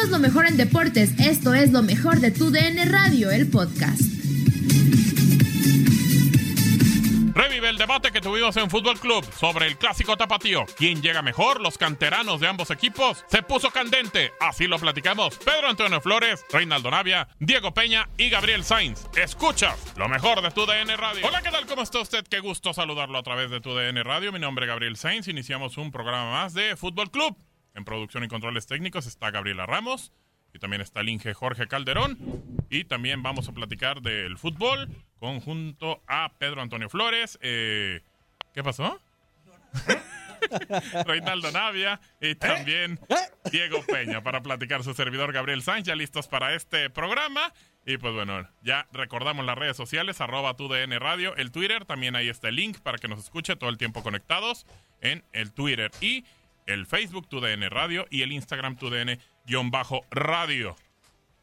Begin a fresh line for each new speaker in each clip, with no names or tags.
Somos lo mejor en deportes. Esto es lo mejor de tu DN Radio, el podcast.
Revive el debate que tuvimos en Fútbol Club sobre el clásico tapatío. ¿Quién llega mejor? Los canteranos de ambos equipos. Se puso candente. Así lo platicamos. Pedro Antonio Flores, Reinaldo Navia, Diego Peña y Gabriel Sainz. Escuchas lo mejor de tu DN Radio. Hola, ¿qué tal? ¿Cómo está usted? Qué gusto saludarlo a través de tu DN Radio. Mi nombre es Gabriel Sainz. Iniciamos un programa más de Fútbol Club. En producción y controles técnicos está Gabriela Ramos y también está el Jorge Calderón. Y también vamos a platicar del fútbol conjunto a Pedro Antonio Flores. Eh, ¿Qué pasó? Reinaldo Navia y también Diego Peña para platicar su servidor Gabriel Sánchez, ya listos para este programa. Y pues bueno, ya recordamos las redes sociales, arroba DN Radio, el Twitter, también ahí está el link para que nos escuche todo el tiempo conectados en el Twitter y el Facebook TUDN Radio y el Instagram TUDN-radio.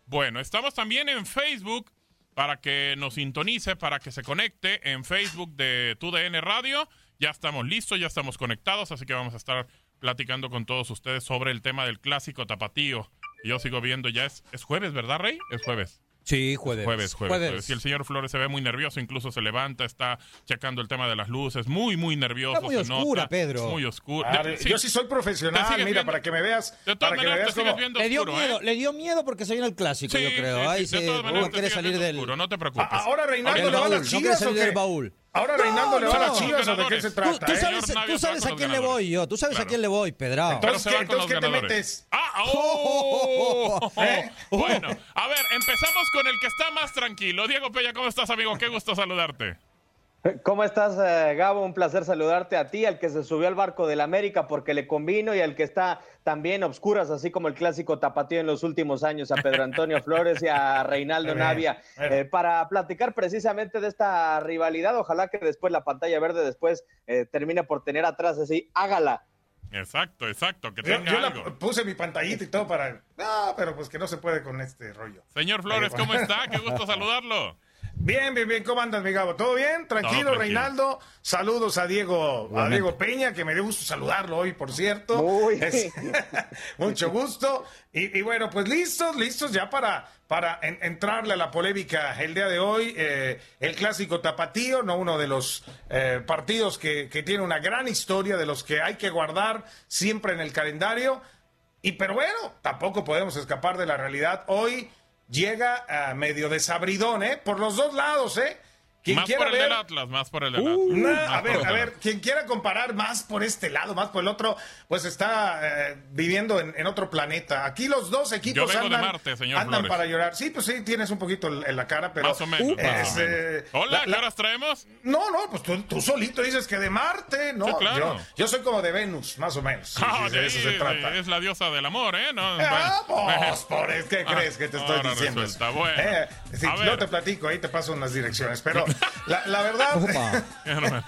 Bueno, estamos también en Facebook para que nos sintonice, para que se conecte en Facebook de TUDN Radio. Ya estamos listos, ya estamos conectados, así que vamos a estar platicando con todos ustedes sobre el tema del clásico tapatío. Yo sigo viendo, ya es, es jueves, ¿verdad, Rey? Es jueves.
Sí, jueves.
Jueves, jueves. jueves. Y el señor Flores se ve muy nervioso, incluso se levanta, está checando el tema de las luces, muy, muy nervioso.
Está muy
se
oscura,
nota,
Pedro.
Muy oscura.
Ah, yo sí soy profesional, mira,
viendo?
para que me veas.
De todas
para que me
maneras,
veas
te sigues viendo
Le dio
oscuro,
miedo,
¿eh?
le dio miedo porque se viene el clásico,
Sí,
yo creo.
sí,
Ahí
sí, de
se
todas maneras,
no
te
quiere salir del.
oscuro, no te preocupes.
Ah, Ahora Reinaldo le va a
baúl,
las
no quiere
chivas
salir del baúl.
Ahora Reinaldo le va a las
no,
chivas o de qué se trata,
tú
eh?
sabes, tú sabes
se va
a
con
quién
los
le voy yo, tú sabes
Claro.
a quién le voy, Pedrao.
Entonces, ¿qué-
con los
entonces, ¿qué te metes?
Ah, oh.
¿Eh?
Bueno, a ver, empezamos con el que está más tranquilo. Diego Peña, ¿cómo estás, amigo? Qué gusto saludarte.
¿Cómo estás, eh, Gabo? Un placer saludarte a ti, al que se subió al barco del América porque le convino y al que está también a obscuras, así como el clásico tapatío en los últimos años, a Pedro Antonio Flores y a Reinaldo Navia, eh, para platicar precisamente de esta rivalidad. Ojalá que después la pantalla verde después eh, termine por tener atrás así, hágala.
Exacto, exacto, que
Yo,
tenga
yo la
algo.
puse mi pantallita y todo para. No, pero pues que no se puede con este rollo.
Señor Flores, ¿cómo está? Qué gusto saludarlo.
Bien, bien, bien. ¿Cómo andas, mi Gabo? ¿Todo bien? Tranquilo,
Todo tranquilo.
Reinaldo. Saludos a Diego, a Diego Peña, que me dio gusto saludarlo hoy, por cierto.
Muy.
Es- mucho gusto. Y, y bueno, pues listos, listos ya para, para en- entrarle a la polémica el día de hoy. Eh, el clásico tapatío, no uno de los eh, partidos que, que tiene una gran historia, de los que hay que guardar siempre en el calendario. Y pero bueno, tampoco podemos escapar de la realidad. Hoy llega a medio desabridón, ¿eh? Por los dos lados, ¿eh? Quien
Más por el
ver...
del Atlas, más por el del
Uh,
Atlas.
nah,
Más
a ver, a ver, quien quiera comparar más por este lado, más por el otro, pues está eh, viviendo en, en otro planeta. Aquí los dos equipos
Yo vengo de
andan,
Marte, señor
andan
Flores.
para llorar. Sí, pues sí, tienes un poquito en la cara, pero...
Más o menos.
eh,
más o
es,
menos.
eh,
Hola,
la-
¿qué horas traemos?
No, no, pues tú, tú solito dices que de Marte, no.
Sí, claro.
yo, yo soy como de Venus, más o menos. Sí,
Ah,
sí, de eso se trata.
Es la diosa del amor, ¿eh? No,
Ah, pues, por ¿qué
Ah,
crees que te estoy diciendo?
resulta, bueno.
Eh,
A ver.
te platico, ahí te paso unas direcciones, pero la, la verdad,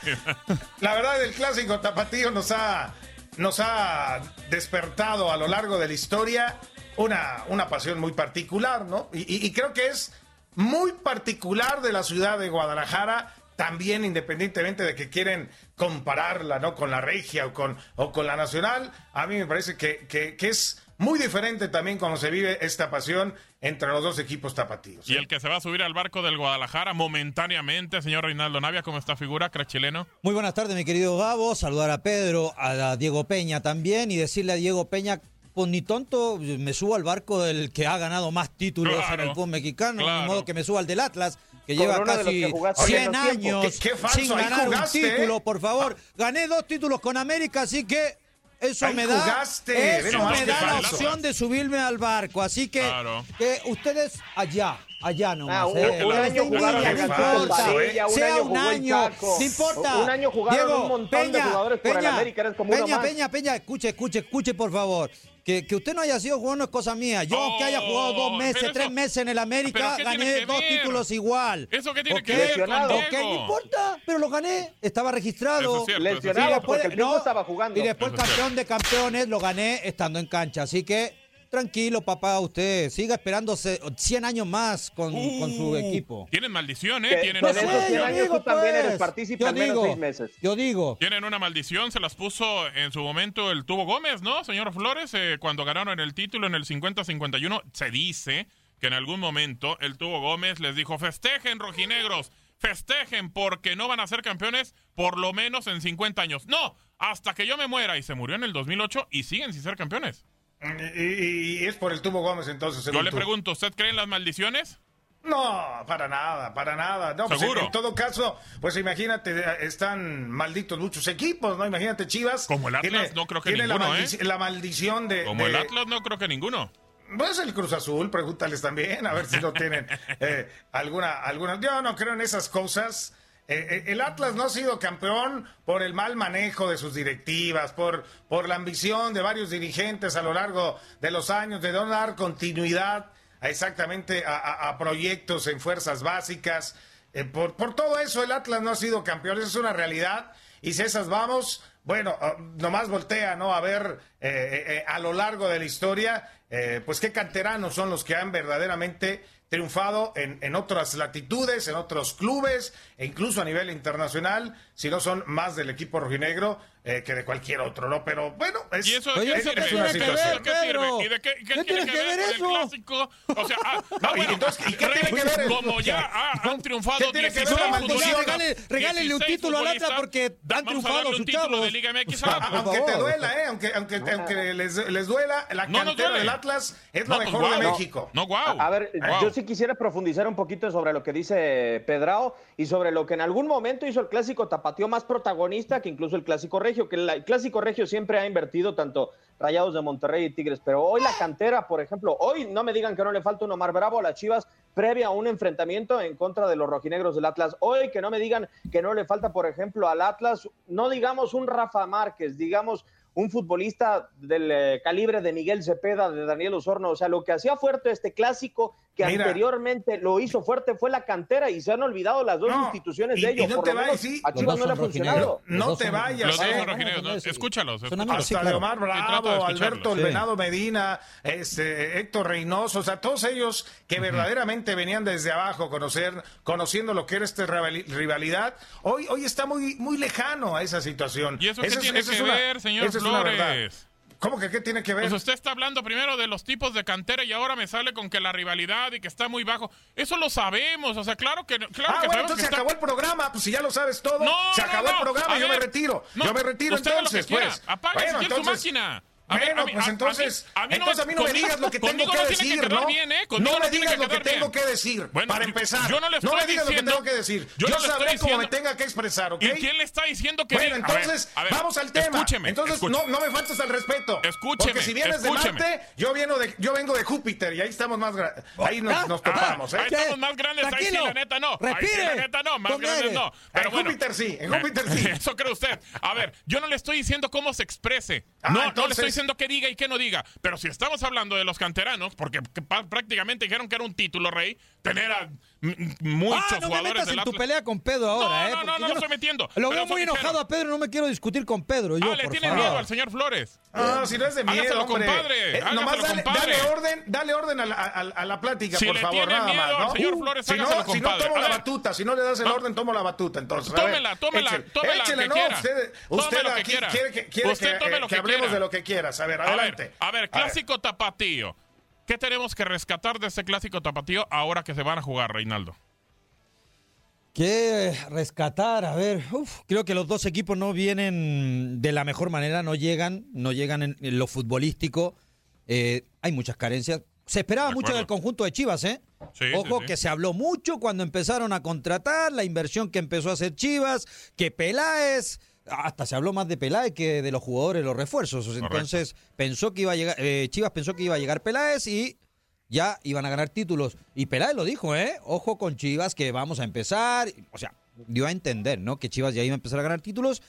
la verdad el clásico tapatío nos ha, nos ha despertado a lo largo de la historia una, una pasión muy particular, ¿no? Y, y- y creo que es muy particular de la ciudad de Guadalajara, también independientemente de que quieren compararla, ¿no? Con la regia o con, o con la nacional, a mí me parece que, que- que es muy diferente también cuando se vive esta pasión entre los dos equipos tapatíos.
Y el que se va a subir al barco del Guadalajara momentáneamente, señor Reinaldo Navia, ¿cómo está figura, crack chileno?
Muy buenas tardes, mi querido Gabo. Saludar a Pedro, a Diego Peña también y decirle a Diego Peña, pues ni tonto, me subo al barco del que ha ganado más títulos
Claro,
en el fútbol mexicano,
claro.
de modo que me suba al del Atlas, que
Con
lleva casi
que jugaste
100
menos tiempo.
años
Qué- qué falso,
sin ganar un título,
¿eh?
por favor. Gané dos títulos con América, así que eso
Ahí
me da,
jugaste,
eso me da la opción de subirme al barco. Así que,
Claro.
que ustedes allá, allá nomás.
Ah, un,
eh.
un año jugaron
no importa. Sea
año
un año, no importa.
Un año jugaron
Diego,
un montón de jugadores por el América, eres como
Peña,
más.
Peña, Peña, escuche, escuche, escuche, por favor. Que, que usted no haya sido jugador no es cosa mía. Yo,
Oh,
que haya jugado dos meses,
pero
tres meses en el
¿Pero
América, gané dos
ver?
títulos igual.
¿Eso qué tiene que ver con
no importa, pero lo gané, estaba registrado.
Eso es cierto, eso es
Lesionado porque el
no,
estaba jugando.
Y después campeón de campeones lo gané estando en cancha. Así que tranquilo, papá, usted siga esperándose 100 años más con, con su
Uh,
equipo.
Tienen maldición, ¿eh? Tienen, una
esos
sé,
100
yo
años
digo,
tú también
pues.
eres partícipe
Yo
al menos
digo,
seis meses.
Yo digo.
Tienen una maldición, se las puso en su momento el Tubo Gómez, ¿no, señor Flores? Eh, cuando ganaron el título en el 50-51, se dice que en algún momento el Tubo Gómez les dijo, festejen, rojinegros, festejen porque no van a ser campeones por lo menos en 50 años. No, hasta que yo me muera. Y se murió en el 2008 y siguen sin ser campeones.
Y, y- es por el tubo Gómez entonces.
Yo le
tú.
pregunto, ¿usted cree en las maldiciones?
No, para nada, para nada. No, pues,
¿Seguro?
en, en todo caso, pues imagínate, están malditos muchos equipos, ¿no? Imagínate Chivas.
Como el Atlas, no creo que
tiene la,
ninguno, ¿eh?
maldici- la maldición de...
Como
de-
el Atlas, no creo que ninguno.
Pues el Cruz Azul, pregúntales también, a ver si no tienen eh, alguna, alguna. Yo no creo en esas cosas. Eh, eh, el Atlas no ha sido campeón por el mal manejo de sus directivas, por, por la ambición de varios dirigentes a lo largo de los años de no dar continuidad a exactamente a, proyectos en fuerzas básicas. Eh, por, por todo eso el Atlas no ha sido campeón, esa es una realidad. Y si esas vamos, bueno, ah, nomás voltea, ¿no? A ver a lo largo de la historia, pues qué canteranos son los que han verdaderamente triunfado en, en otras latitudes, en otros clubes, e incluso a nivel internacional, si no son más del equipo rojinegro eh, que de cualquier otro, ¿no? Pero bueno, es,
¿Y eso
Oye,
qué
¿eso que
¿Eso
ver,
qué sirve? ¿Y de qué, qué
¿Qué
tiene que ver con el
eso?
clásico? O sea, ah,
No,
ah,
y
bueno,
entonces, ¿y qué tiene que ver?
Como ya ah, han triunfado
¿Qué tiene que ver
16
la maldición?
regálele un
16
título al Atlas porque han triunfado sus
título
chavos.
de Liga MX
aunque te duela, ¿eh? Aunque, aunque, aunque les, les duela, la cantera del Atlas es la
pues,
mejor de. México.
No, guau.
A, ver, yo sí quisiera profundizar un poquito sobre lo que dice Pedrao y sobre lo que en algún momento hizo el clásico tapatío más protagonista que incluso el clásico regio, que el clásico regio siempre ha invertido tanto Rayados de Monterrey y Tigres, pero hoy la cantera, por ejemplo, hoy no me digan que no le falta un Omar Bravo a las Chivas previa a un enfrentamiento en contra de los rojinegros del Atlas. Hoy que no me digan que no le falta, por ejemplo, al Atlas, no digamos un Rafa Márquez, digamos un futbolista del eh, calibre de Miguel Cepeda, de Daniel Osorno, o sea, lo que hacía fuerte este clásico que
Mira.
anteriormente lo hizo fuerte fue la cantera y se han olvidado las dos
No,
instituciones
y-
de
y
ellos.
no
por
te vayas, sí.
a Chivas no le ha funcionado.
No te vayas,
Los dos son rojinegros.
Sí.
Escúchalos.
Son amigos,
Hasta
claro.
de Omar
Sí, trata de
Bravo. Alberto
Sí.
Venado Medina, este, Héctor Reynoso, o sea, todos ellos que verdaderamente venían desde abajo, conocer, conociendo lo que era esta rivali- rivalidad, hoy, hoy está muy, muy lejano a esa situación.
¿Y eso qué
Esa es-
tiene
es
que
una-
ver, señor
esa es verdad.
Flores?
¿Cómo que qué tiene que ver?
Pues usted está hablando primero de los tipos de cantera y ahora me sale con que la rivalidad y que está muy bajo. Eso lo sabemos, o sea, claro que claro
ah,
que
bueno, entonces
que
se
está-
acabó el programa, pues si ya lo sabes todo,
No,
se acabó
no.
el programa, yo
ver,
me retiro, yo me retiro entonces, pues.
Apague
Bueno,
quiere su
entonces-
máquina.
bueno, pues entonces, a mí, entonces a mí no me digas lo que tengo que decir, ¿no?
Bien, ¿eh?
No me digas lo que tengo que decir, para empezar.
Yo no le estoy
no me digas
diciendo,
lo que tengo que decir. Yo, yo sabré cómo me tenga que expresar, ¿ok?
¿Y quién le está diciendo que
Bueno, entonces,
a ver, a ver,
vamos al tema.
Escúcheme.
Entonces,
escúcheme.
no, no me faltes al respeto.
Escúcheme.
Porque si vienes
escúcheme.
de Marte, yo, vengo de, yo vengo de Júpiter y ahí estamos más grandes. Ahí nos, nos topamos, ¿eh?
Ahí estamos más grandes, ahí sí, la neta no. Ahí sí, la neta no, más grandes no. Pero
en
bueno,
Júpiter sí, en Júpiter sí.
Eso cree usted. A ver, yo no le estoy diciendo cómo se exprese.
Ah,
no, no le
entonces-
estoy diciendo que diga y que no diga. Pero si estamos hablando de los canteranos, porque prácticamente dijeron que era un título, Rey, tener a muchos
Ah, no me
jugadores
metas
del
en tu pelea con Pedro ahora, ¿eh?
No, no, no, no estoy metiendo.
Lo veo muy enojado a Pedro, no me quiero discutir con Pedro. Yo,
Ah, le
por
tiene
favor.
miedo al señor Flores.
Ah, si no es de miedo,
Hágaselo,
hombre.
compadre.
Eh, nomás dale,
compadre.
dale orden, dale orden a la, a- a la plática,
Si
por
le
favor,
tiene
nada
miedo
más,
al
¿no?
señor Flores,
si no,
hágaselo,
si no tomo la batuta, si no le das el
No.
orden, tomo la batuta, entonces.
Tómela, tómela, tómela, que
no,
quiera.
usted, aquí
quiera.
quiere que, eh, hablemos de lo que quieras. A ver,
A ver,
adelante.
a ver, clásico tapatío. ¿Qué tenemos que rescatar de este clásico tapatío ahora que se van a jugar, Reinaldo?
¿Qué rescatar? A ver, uf, creo que los dos equipos no vienen de la mejor manera, no llegan, no llegan en, en lo futbolístico. Eh, hay muchas carencias. Se esperaba
De
mucho del conjunto de Chivas, ¿eh?
Sí,
Ojo
sí, sí.
que se habló mucho cuando empezaron a contratar, la inversión que empezó a hacer Chivas, que Peláez, hasta se habló más de Peláez que de los jugadores, los refuerzos. Entonces pensó que iba a llegar, eh, Chivas pensó que iba a llegar Peláez y ya iban a ganar títulos. Y Peláez lo dijo, ¿eh? Ojo con Chivas que vamos a empezar. O sea, dio a entender, ¿no? Que Chivas ya iba a empezar a ganar títulos.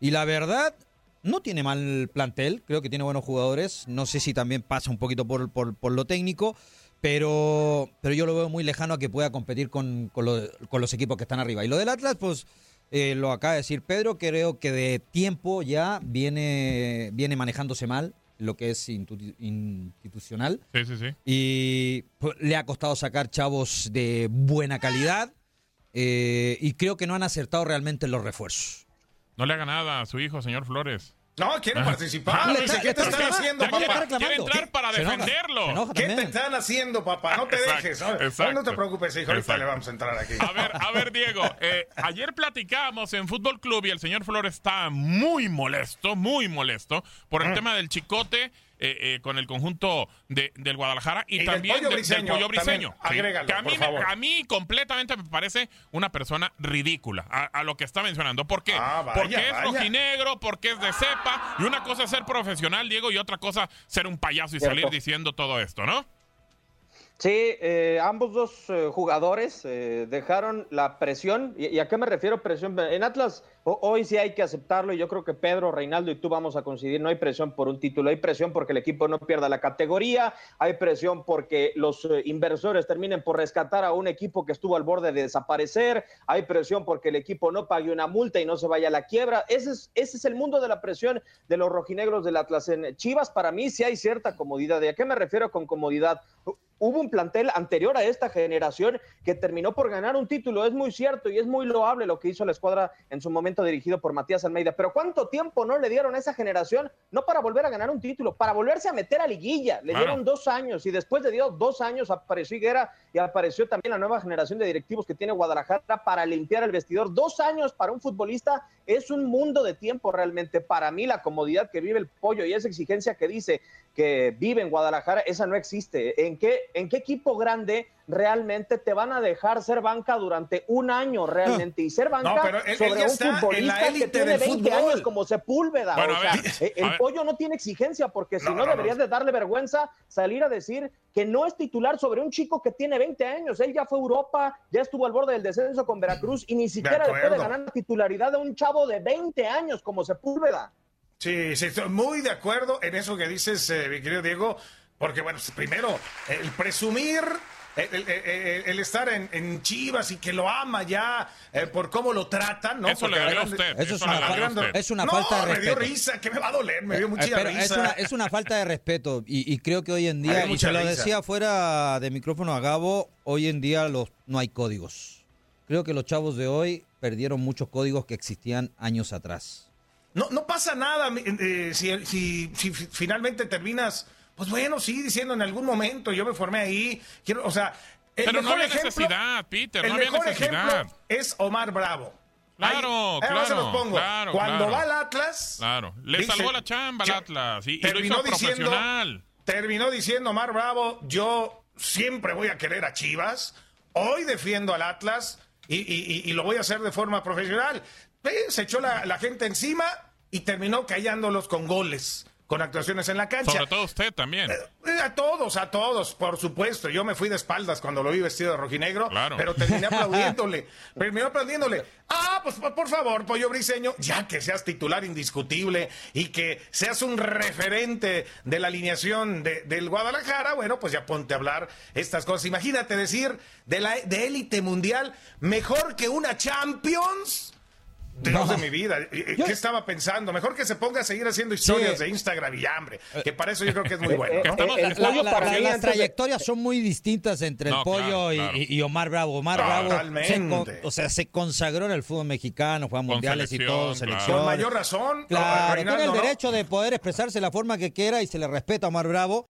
Y la verdad, no tiene mal plantel, creo que tiene buenos jugadores. No sé si también pasa un poquito por, por, por lo técnico, pero, pero yo lo veo muy lejano a que pueda competir con, con, lo- con los equipos que están arriba. Y lo del Atlas, pues eh, lo acaba de decir Pedro, creo que de tiempo ya viene, viene manejándose mal lo que es institucional.
Sí, sí, sí.
Y pues, le ha costado sacar chavos de buena calidad. eh, y creo que no han acertado realmente en los refuerzos.
No le haga nada a su hijo, señor Flores.
No, quiere participar. Dice, ¿Qué te
está-
están
está-
haciendo, papá?
quiere entrar para defenderlo.
¿Qué te están haciendo, papá? No te
Exacto,
dejes. ¿no?
exacto.
No te preocupes, hijo. Ahorita le vamos a entrar aquí.
A ver, a ver, Diego. eh, ayer platicábamos en Fútbol Club y el señor Flores está muy molesto, muy molesto por
Mm.
el tema del chicote eh, eh, con el conjunto de, del Guadalajara y,
Y del
también
Pollo
de-
Briseño,
del Pollo
también.
Briseño.
Agrégalo,
Que a, mí,
por favor.
a mí completamente me parece una persona ridícula a, a lo que está mencionando. ¿Por qué?
Ah, vaya,
porque es rojinegro, porque es de cepa y una cosa es ser profesional, Diego, y otra cosa ser un payaso y
Cierto.
salir diciendo todo esto, ¿no?
Sí, eh, ambos dos eh, jugadores eh, dejaron la presión. ¿Y, a qué me refiero presión? En Atlas hoy sí hay que aceptarlo y yo creo que Pedro, Reinaldo y tú vamos a coincidir. No hay presión por un título, hay presión porque el equipo no pierda la categoría, hay presión porque los eh, inversores terminen por rescatar a un equipo que estuvo al borde de desaparecer, hay presión porque el equipo no pague una multa y no se vaya a la quiebra. Ese es, ese es el mundo de la presión de los rojinegros del Atlas. En Chivas para mí sí hay cierta comodidad. ¿Y a qué me refiero con comodidad? Hubo un plantel anterior a esta generación que terminó por ganar un título. Es muy cierto y es muy loable lo que hizo la escuadra en su momento dirigido por Matías Almeida. Pero ¿cuánto tiempo no le dieron a esa generación? No para volver a ganar un título, para volverse a meter a liguilla. Le
Claro.
dieron dos años y después de dio dos años apareció Higuera y apareció también la nueva generación de directivos que tiene Guadalajara para limpiar el vestidor. Dos años para un futbolista es un mundo de tiempo realmente. Para mí la comodidad que vive el pollo y esa exigencia que dice que vive en Guadalajara, esa no existe. ¿En qué, en qué equipo grande realmente te van a dejar ser banca durante un año realmente? Y ser banca
No, pero él- él
sobre un futbolista que tiene
del
20
fútbol.
años como Sepúlveda.
Bueno,
o sea,
ver,
eh, el pollo no tiene exigencia porque si
No,
no,
no, no.
deberías de darle vergüenza salir a decir que no es titular sobre un chico que tiene 20 años. Él ya fue a Europa, ya estuvo al borde del descenso con Veracruz y ni siquiera le puede ganar la titularidad a un chavo de 20 años como Sepúlveda.
Sí, sí, estoy muy de acuerdo en eso que dices, eh, mi querido Diego, porque bueno, primero, el presumir, el, el- el- el estar en, en Chivas y que lo ama ya eh, por cómo lo tratan, ¿no?
Eso le
Porque
dolió a usted.
Eso es una
le
falta-
usted.
es una
no,
falta de
me dio
respeto.
risa, que me va a doler, me dio mucha
Eh, pero
risa.
es una, es una falta de respeto y, y creo que hoy en día, y
mucha
se lo decía fuera de micrófono a Gabo, hoy en día los, no hay códigos. Creo que los chavos de hoy perdieron muchos códigos que existían años atrás.
No, no pasa nada eh, si, si- si fi- finalmente terminas, pues bueno, sí, diciendo en algún momento, yo me formé ahí, quiero, o sea, el
Pero no
mejor
había
ejemplo,
necesidad, Peter,
el
no había
mejor
necesidad.
ejemplo es Omar Bravo.
Claro,
Ahí- ahí
claro,
se los pongo.
claro,
Cuando
claro.
va al Atlas,
Claro, le
Dice-
salvó la chamba al Atlas y, y lo
terminó
hizo
diciendo-
profesional.
terminó diciendo Mar Bravo, yo siempre voy a querer a Chivas, hoy defiendo al Atlas y, y- y- y lo voy a hacer de forma profesional. Eh, Se echó la, la gente encima y terminó callándolos con goles, con actuaciones en la cancha.
Sobre todo usted también.
Eh, A todos, a todos, por supuesto. Yo me fui de espaldas cuando lo vi vestido de rojinegro,
Claro.
pero terminé aplaudiéndole. terminé aplaudiéndole. Ah, pues por por favor, Pollo Briseño, ya que seas titular indiscutible y que seas un referente de la alineación de- del Guadalajara, bueno, pues ya ponte a hablar estas cosas. Imagínate decir de la de élite mundial mejor que una Champions. Dios de mi vida, ¿qué estaba pensando? Mejor que se ponga a seguir haciendo historias
Sí.
de Instagram y hambre, que para eso yo creo que es muy bueno.
eh,
¿no?
estamos-
el
La-
pollo
la-
para
la-
mí
las
de-
trayectorias son muy distintas entre el pollo
claro,
y,
claro.
y- y Omar Bravo. Omar Bravo se,
Totalmente.
con- o sea, se consagró en el fútbol mexicano, juega mundiales y
selección,
todo,
claro.
selección.
Con mayor razón,
Claro, tiene el
¿no?
derecho de poder expresarse de la forma que quiera y se le respeta a Omar Bravo.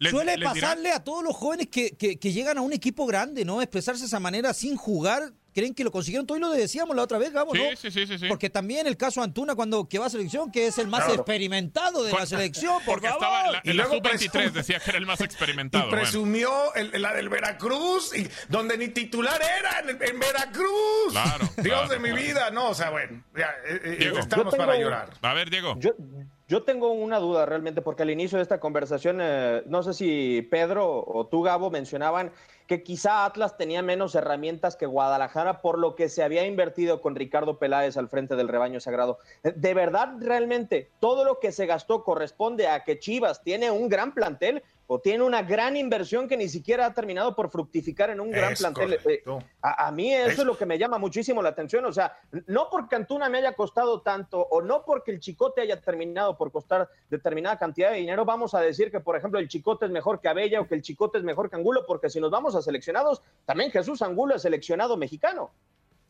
Les-
Suele
les
pasarle a todos los jóvenes que, que- que llegan a un equipo grande, ¿no? Expresarse de esa manera sin jugar. Creen que lo consiguieron todo y lo decíamos la otra vez, Gabo,
Sí,
¿no?
sí, sí, sí, sí.
Porque también el caso Antuna cuando que va a selección, que es el más
Claro.
experimentado de la selección, por
Porque
favor.
estaba en la,
Y
en la
luego
sub-23,
presume-
decía que era el más
Y
experimentado. bueno.
presumió el- la del Veracruz, y, donde ni titular era en, en Veracruz.
Claro,
Dios
claro,
de mi
claro.
vida, no, o sea, bueno, ya, eh, eh,
Diego.
estamos
tengo
para llorar.
A ver, Diego.
Yo, yo tengo una duda realmente, porque al inicio de esta conversación, eh, no sé si Pedro o tú, Gabo, mencionaban que quizá Atlas tenía menos herramientas que Guadalajara por lo que se había invertido con Ricardo Peláez al frente del rebaño sagrado. Eh, ¿De verdad, realmente, todo lo que se gastó corresponde a que Chivas tiene un gran plantel o tiene una gran inversión que ni siquiera ha terminado por fructificar en un gran
Es
plantel? Eh,
correcto.
a, a mí eso
Es-
es lo que me llama muchísimo la atención. O sea, no porque Antuna me haya costado tanto o no porque el Chicote haya terminado por costar determinada cantidad de dinero, vamos a decir que, por ejemplo, el Chicote es mejor que Abella o que el Chicote es mejor que Angulo, porque si nos vamos a seleccionados, también Jesús Angulo es seleccionado mexicano.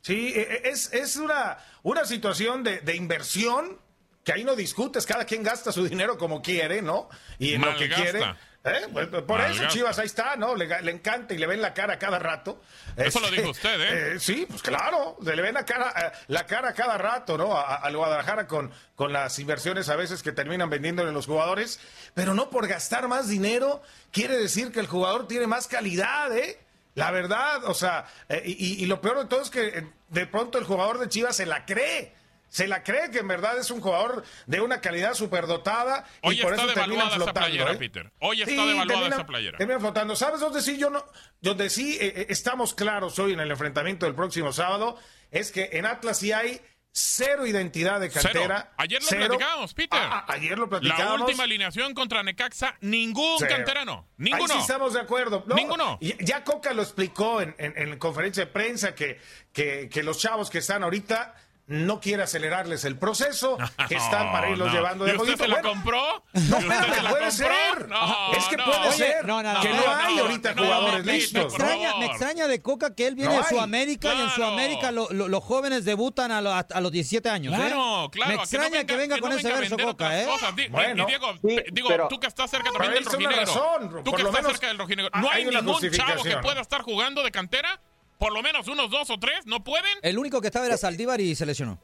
Sí, eh, eh, es, es una, una situación de, de inversión que ahí no discutes, cada quien gasta su dinero como quiere, ¿no? Y en lo que quiere. ¿Eh? Pues, Por eso. Chivas ahí está, ¿no? Le, le encanta y le ven la cara cada rato.
Eso lo
Este,
dijo usted, ¿eh?
sí, pues claro, se le ven la cara, eh, la cara cada rato, ¿no? Al Guadalajara con, con las inversiones a veces que terminan vendiéndole los jugadores, pero no por gastar más dinero quiere decir que el jugador tiene más calidad, ¿eh? La verdad, o sea, eh, y, y lo peor de todo es que eh, de pronto el jugador de Chivas se la cree. Se la cree que en verdad es un jugador de una calidad superdotada
Hoy
y por
está
eso terminan
devaluada esa
flotando.
playera,
¿eh?
Peter. Hoy está
Sí,
devaluada
terminan-
esa playera.
terminan flotando. ¿Sabes dónde sí yo no, donde sí eh, eh, estamos claros hoy en el enfrentamiento del próximo sábado? Es que en Atlas sí hay cero identidad de cantera.
Cero. Ayer lo
Cero.
platicamos, Peter.
Ah, ah, ayer lo
La
platicamos.
última alineación contra Necaxa, ningún
Cero.
canterano.
Ahí
Ninguno.
sí estamos de acuerdo. No,
Ninguno.
Ya Coca lo explicó en, en- en conferencia de prensa que, que, que los chavos que están ahorita no quiere acelerarles el proceso, que están para irlos
No,
llevando
¿Y
de
usted
poquito.
se la
Bueno,
compró?
No,
¿Y la
puede
compró?
ser.
No,
es que
no.
puede
Oye,
ser
no, no, no,
que
no,
hay
no,
ahorita
no,
jugadores
me- me-
listos.
Me extraña, me extraña de Coca que él viene
No
de. Sudamérica y en
Claro.
Sudamérica lo- lo- los jóvenes debutan a, lo- a- a los 17 años. ¿eh?
Claro, claro.
Me
a que
extraña
no venga,
que venga
que
con
no
ese verso Coca, ¿eh?
Di-
Bueno.
y Diego,
Sí,
digo,
pero-
tú que estás cerca también del rojinegro. Tú que estás cerca del rojinegro.
hay
No hay ningún chavo que pueda estar jugando de cantera. Por lo menos unos dos o tres, ¿no pueden?
El único que estaba era Saldívar y se lesionó.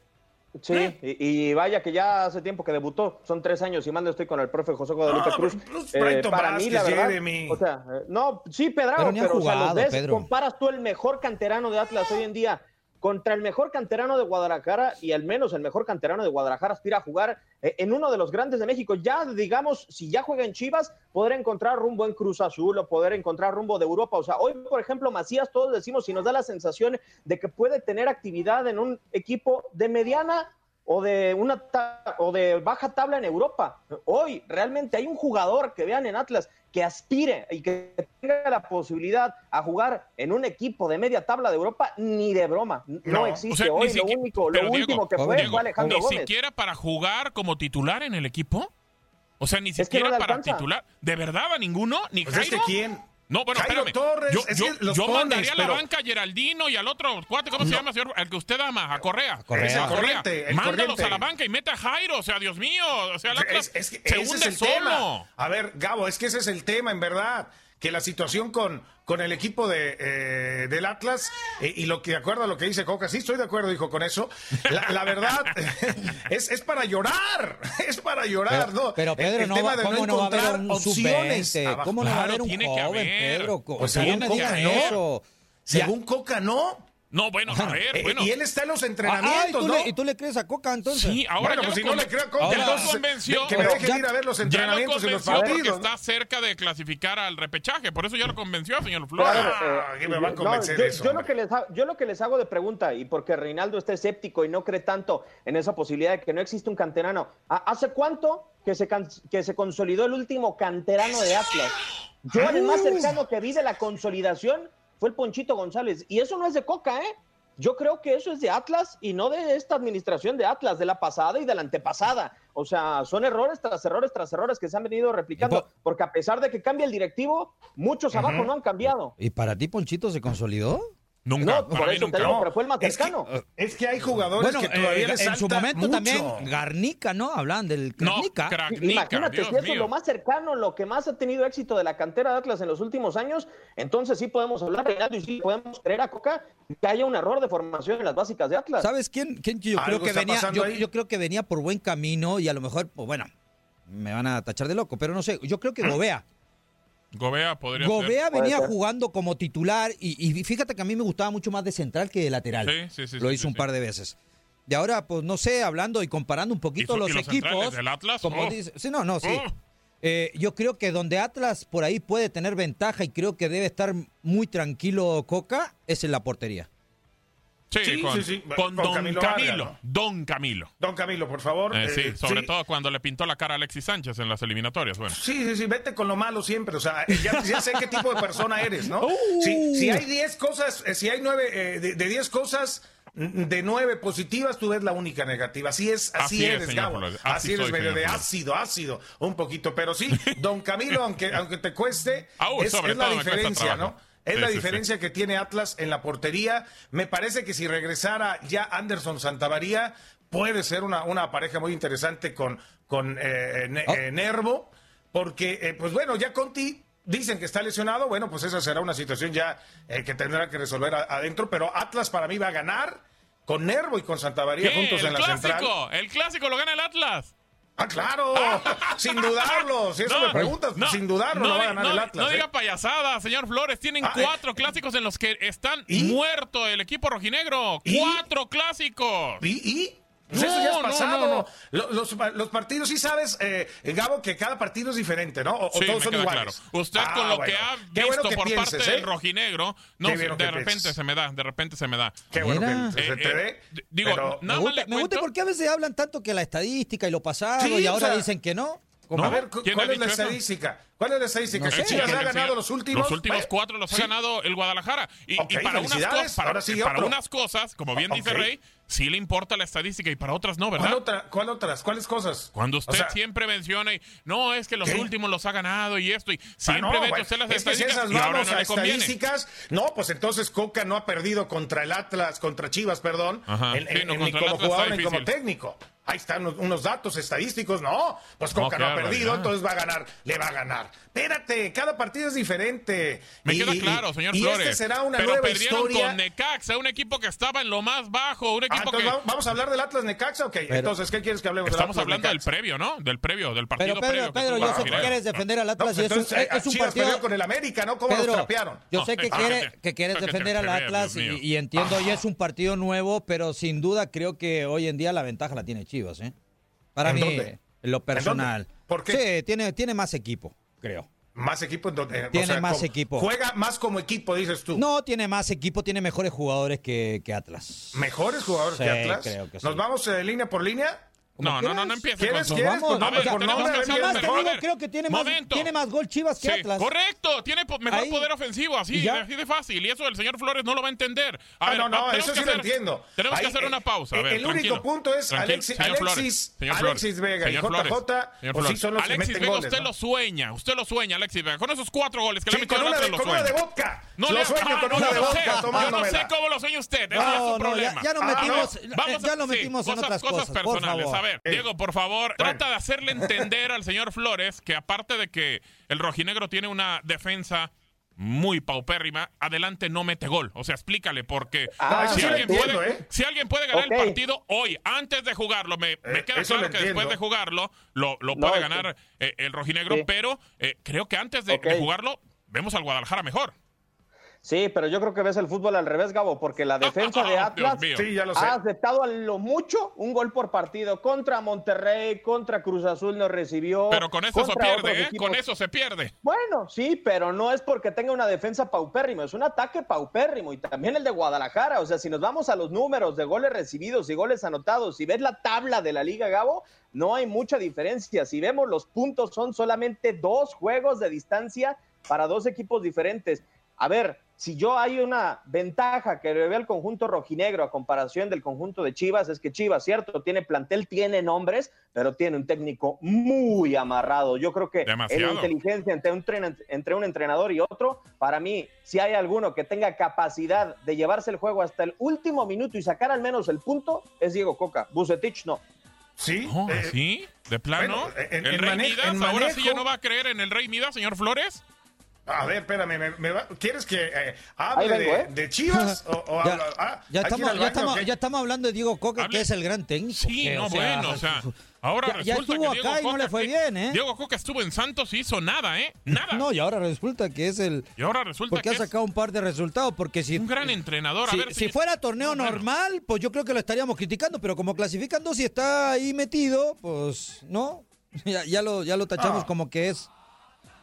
Sí, y, y vaya que ya hace tiempo que debutó, son tres años y mando estoy con el profe José Guadalupe
Ah,
Cruz. Eh, para mí, la verdad,
Jeremy.
o sea, eh, no, sí, Pedrado,
Pero
pero,
ni han
o sea, los
jugado,
ves,
Pedro.
comparas tú el mejor canterano de Atlas hoy en día contra el mejor canterano de Guadalajara y al menos el mejor canterano de Guadalajara aspira a jugar eh, en uno de los grandes de México. Ya, digamos, si ya juega en Chivas, podrá encontrar rumbo en Cruz Azul o poder encontrar rumbo de Europa. O sea, hoy, por ejemplo, Macías, todos decimos, si nos da la sensación de que puede tener actividad en un equipo de mediana o de una o de baja tabla en Europa. Hoy realmente hay un jugador que vean en Atlas que aspire y que tenga la posibilidad a jugar en un equipo de media tabla de Europa, ni de broma. No, existe. Hoy lo único, lo último que fue, fue Alejandro
Gómez. ¿Ni siquiera para jugar como titular en el equipo? O sea, ni siquiera para titular. ¿De verdad a ninguno? ¿Ni pues Jairo?
¿quién?
No, bueno, espérame.
Torres,
yo,
es
yo,
que los
yo
pones,
mandaría a la
pero-
banca a Geraldino y al otro cuate, ¿cómo se llama, señor? Al que usted ama, a Correa.
Correa.
Es el
A
corriente, el
Mándalos
corriente.
a la banca y mete a Jairo, o sea, Dios mío. O sea, Atlas
Es, es que
se hunde
es el
solo.
tema. A ver, Gabo, es que ese es el tema, en verdad. Que la situación con, con el equipo de, eh, del Atlas, eh, y lo que de acuerdo a lo que dice Coca, sí estoy de acuerdo, dijo, con eso. La, la verdad, es, es para llorar. Es para llorar,
Pero,
¿no?
pero Pedro,
el
no
tema
va,
de
¿cómo no va a haber
encontrar
un
opciones
sub-20?
abajo.
¿Cómo no va a haber un
tiene que
joven,
haber.
Pedro?
Pues
¿Cómo
según Coca, no. Según Coca, no.
No, bueno, a ver,
Eh,
bueno.
y él está en los
Ah, ah, ¿y,
entrenamientos,
tú
¿no?
le, ¿Y tú le crees a Coca entonces?
Sí, ahora
bueno,
ya
pues
lo
si no le creo a Coca,
ya lo
entonces
convenció.
que me
Pero
deje
ya-
ir a ver los
Ya lo
entrenamientos y los
convenció porque
partidos. ¿no?
está cerca de clasificar al repechaje. Por eso ya lo convenció, señor Flores.
Claro,
Ah,
eh,
¿qué me va a
no,
convencer
yo,
eso,
yo lo que les ha- yo lo que les hago de pregunta, y porque Reinaldo está escéptico y no cree tanto en esa posibilidad de que no existe un canterano, ¿ha- ¿hace cuánto que se, can- que se consolidó el último canterano de Atlas? Yo el más cercano que vi de la consolidación fue el Ponchito González, y eso no es de Coca, ¿eh? Yo creo que eso es de Atlas y no de esta administración de Atlas, de la pasada y de la antepasada. O sea, son errores tras errores tras errores que se han venido replicando, porque a pesar de que cambia el directivo, muchos abajo no han cambiado.
¿Y para ti Ponchito se consolidó?
Nunca,
No,
para
por
mí
eso
nunca.
te digo,
No,
pero fue el más
es que-
cercano.
Es que hay jugadores
Bueno,
que todavía
eh,
les
en su momento
mucho.
también Garnica, ¿no? Hablan del Garnica.
Imagínate,
Dios
si eso es lo más cercano, lo que más ha tenido éxito de la cantera de Atlas en los últimos años, entonces sí podemos hablar, Reinaldo, y sí podemos creer a Coca que haya un error de formación en las básicas de Atlas.
¿Sabes quién, quién yo creo que venía? Yo, yo creo que venía por buen camino y a lo mejor, pues bueno, me van a tachar de loco, pero no sé. Yo creo que Gobea.
Gobea podría
Gobea venía jugando como titular y, y fíjate que a mí me gustaba mucho más de central que de lateral.
Sí, sí, sí,
Lo
sí,
hizo
sí,
un
sí.
par de veces. Y ahora, pues no sé, hablando y comparando un poquito
¿Y su-
los,
y los centrales
equipos.
del Atlas?
Como
Oh.
dice- sí, no, no, sí.
Oh.
Eh, yo creo que donde Atlas por ahí puede tener ventaja y creo que debe estar muy tranquilo Coca es en la portería.
Sí,
Sí,
con,
sí, sí.
con
Con
Don
Camilo
Camilo.
Vargas, ¿no?
Don Camilo.
Don Camilo, por favor.
Eh, sí,
Eh,
sobre todo cuando le pintó la cara a Alexis Sánchez en las eliminatorias. Bueno,
Sí, sí, sí, vete con lo malo siempre. O sea, ya, ya sé qué tipo de persona eres, ¿no? Si, si hay 10 cosas, eh, si hay 9, de, de 10 cosas, de 9 positivas, tú ves la única negativa. Así es, así,
Así es,
eres, Gabo. Así,
Así
eres, medio de ácido, ácido, un poquito. Pero sí, don Camilo, aunque, aunque te cueste,
Au,
es, es la diferencia. ¿no? Es
Sí,
la
sí,
diferencia que tiene Atlas en la portería. Me parece que si regresara ya Anderson Santavaría, puede ser una, una pareja muy interesante con, con eh, Ne-
Oh.
eh, Nervo, porque, eh, pues bueno, ya Conti dicen que está lesionado. Bueno, pues esa será una situación ya eh, que tendrá que resolver a- adentro. Pero Atlas para mí va a ganar con Nervo y con Santavaría juntos
el
en la
clásico,
central.
el clásico lo gana el Atlas.
Ah, claro, sin dudarlo. Si eso
No,
me preguntas,
no,
sin dudarlo
no
lo va a ganar el Atlas.
No
¿eh?
diga payasada, señor Flores. Tienen
Ah, eh.
cuatro clásicos en los que están
¿Y?
muerto el equipo rojinegro.
¿Y?
Cuatro clásicos.
¿Y? y? Pues
No,
eso ya es
no,
pasado.
no, no.
Lo- Los, los partidos, sí sabes, eh, Gabo, que cada partido es diferente, ¿no? O, o
Sí,
todos
me
son
queda
iguales.
claro. Usted
Ah,
con lo
bueno.
que ha
Qué
visto
bueno que
por
pienses,
parte
¿eh?
del rojinegro, no,
Qué bueno
de repente
pienses.
se me da, de repente se me da.
Qué bueno que se
Eh,
te
eh,
dé.
d- digo,
pero-
nada
me
más
gusta, me gusta porque a veces hablan tanto que la estadística y lo pasado
Sí,
y
o
ahora
sea,
dicen que no.
¿No?
A ver, cu-
¿Quién
¿cuál es la
dicho eso?
¿Cuál es la estadística?
No sé.
¿El Chivas ha ganado los últimos?
Los últimos cuatro los ha
sí.
ganado el Guadalajara. Y, para, unas cosas, para,
Ahora sigue
para
otro.
unas cosas, como bien dice. Rey, sí le importa la estadística y para otras no, ¿verdad?
¿Cuál, otra, ¿Cuál otras? ¿Cuáles cosas?
Cuando
O
usted
sea,
siempre menciona y no, es que los
¿Qué?
últimos los ha ganado y esto, y
Ah,
siempre
no,
mete
bueno,
usted las
es que si
estadísticas
esas
y ahora
vamos
no
a
le conviene.
estadísticas, no, pues entonces Coca no ha perdido contra el Atlas, contra Chivas, perdón,
Ajá,
en-
sí,
en-
no,
en-
contra
ni como jugador ni como técnico. Ahí están unos, datos estadísticos, no, pues
No,
Coca no, ha perdido, entonces va a ganar, le va a ganar. Espérate, cada partido es diferente.
Me
Y-
queda claro, señor
y
Flores.
este será una
pero
nueva
perdieron
historia.
con Necaxa, un equipo que estaba en lo más bajo, un equipo equipo
entonces
que...
vamos- a hablar del Atlas Necaxa, ok. entonces, ¿qué quieres que hablemos
Estamos
del Atlas
hablando del previo, ¿no? Del previo, del partido
Pero Pedro,
previo.
Pedro, yo sé que quieres defender al Atlas
No,
y es un,
entonces,
es- es un
Chivas
partido...
con el América, ¿no? ¿Cómo
Pedro,
los trapearon?
yo
No,
sé que,
ah,
quiere,
que-
que quieres defender al Atlas y, entiendo, y es un partido nuevo, pero sin duda creo que hoy en día la ventaja la tiene Chivas, ¿eh? Para
¿En
mí,
dónde?
en lo
dónde?
personal.
¿Por qué?
Sí, tiene, tiene más equipo, creo.
Más equipo donde.
Tiene más equipo.
Juega más como equipo, dices tú.
No, tiene más equipo, tiene mejores jugadores que, que Atlas.
¿Mejores jugadores
Sí,
que Atlas?
creo que sí.
¿Nos vamos eh, línea por línea?
No, no, no, no
¿Quieres,
con
quieres?
Vamos,
a ver, tenemos
nombre,
que
Nomás te digo, creo que tiene más, tiene más gol Chivas que
Sí,
Atlas.
correcto, tiene mejor
Ahí.
poder ofensivo, así, así de fácil. Y eso el señor Flores no lo va a entender. A
Ah,
ver,
no, no,
tenemos
eso sí lo entiendo.
Tenemos que hacer
eh,
una pausa. A ver,
el único punto es Alexis-
señor
Alexis-
señor Flores,
Alexis Vega y
señor
JJ,
Flores, señor
pues sí
Flores.
son los que
Alexis
meten
Vega,
goles,
usted
¿no?
lo sueña, usted lo sueña, Alexis Vega. Con esos cuatro goles que le
una,
Atlas, lo
con una de
sueña.
vodka.
No
lo sueño
ah,
con una de vodka
yo no sé cómo lo sueña usted, ese es
No,
su
ya,
problema.
ya nos
Ah,
metimos.
Vamos
en otras cosas, por favor.
Ver, Diego, por favor, trata de hacerle entender al señor Flores que aparte de que el rojinegro tiene una defensa muy paupérrima, adelante no mete gol. O sea, explícale, porque
Ah,
si, alguien
entiendo,
puede,
¿eh?
si alguien puede ganar el partido hoy, antes de jugarlo, me, me
Eh,
queda claro que después de jugarlo lo, puede ganar eh, el rojinegro,
Sí.
pero eh, creo que antes de, de jugarlo, vemos al Guadalajara mejor.
Sí, pero yo creo que ves el fútbol al revés, Gabo, porque la defensa de
Dios
Atlas.
Sí, ya lo sé.
ha aceptado a lo mucho un gol por partido. Contra Monterrey, contra Cruz Azul no recibió.
Pero con eso se pierde, ¿eh? Con eso se pierde.
Bueno, sí, pero no es porque tenga una defensa paupérrimo, es un ataque paupérrimo y también el de Guadalajara. O sea, si nos vamos a los números de goles recibidos y goles anotados, si ves la tabla de la Liga Gabo, no hay mucha diferencia. Si vemos los puntos, son solamente dos juegos de distancia para dos equipos diferentes. A ver, si yo hay una ventaja que le veo al conjunto rojinegro a comparación del conjunto de Chivas, es que Chivas, cierto, tiene plantel, tiene nombres, pero tiene un técnico muy amarrado. Yo creo que en
Demasiado.
la inteligencia entre un, tren- entre un entrenador y otro, para mí, si hay alguno que tenga capacidad de llevarse el juego hasta el último minuto y sacar al menos el punto, es Diego Coca. Bucetich no.
Sí.
Oh,
eh,
¿Sí? ¿De plano?
bueno, en-
¿El
en
Rey Midas?
en
¿Ahora sí ya no va a creer en el Rey Midas, señor Flores?
A ver, espérame, me- me va- ¿quieres que eh, hable
Ahí vengo,
de,
¿eh?
de Chivas? o, o
Ya,
ah,
ya
¿hay que ir
estamos, ya, ya hablando de Diego Coca,
Hable-
que es el gran técnico.
Sí,
que,
no,
o sea,
bueno, o sea, ahora
ya- ya
resulta
estuvo
que Diego
acá y no
Coca-
le fue bien, ¿eh?
Diego Coca estuvo en Santos y hizo nada, ¿eh? Nada.
No, y ahora resulta que es el...
y ahora resulta
Porque
que
ha sacado un par de resultados, porque si...
un gran entrenador.
Si,
a ver
si fuera torneo
No, bueno.
normal, pues yo creo que lo estaríamos criticando, pero como clasificando si está ahí metido, pues no, ya, ya lo, ya lo tachamos
Ah.
como que es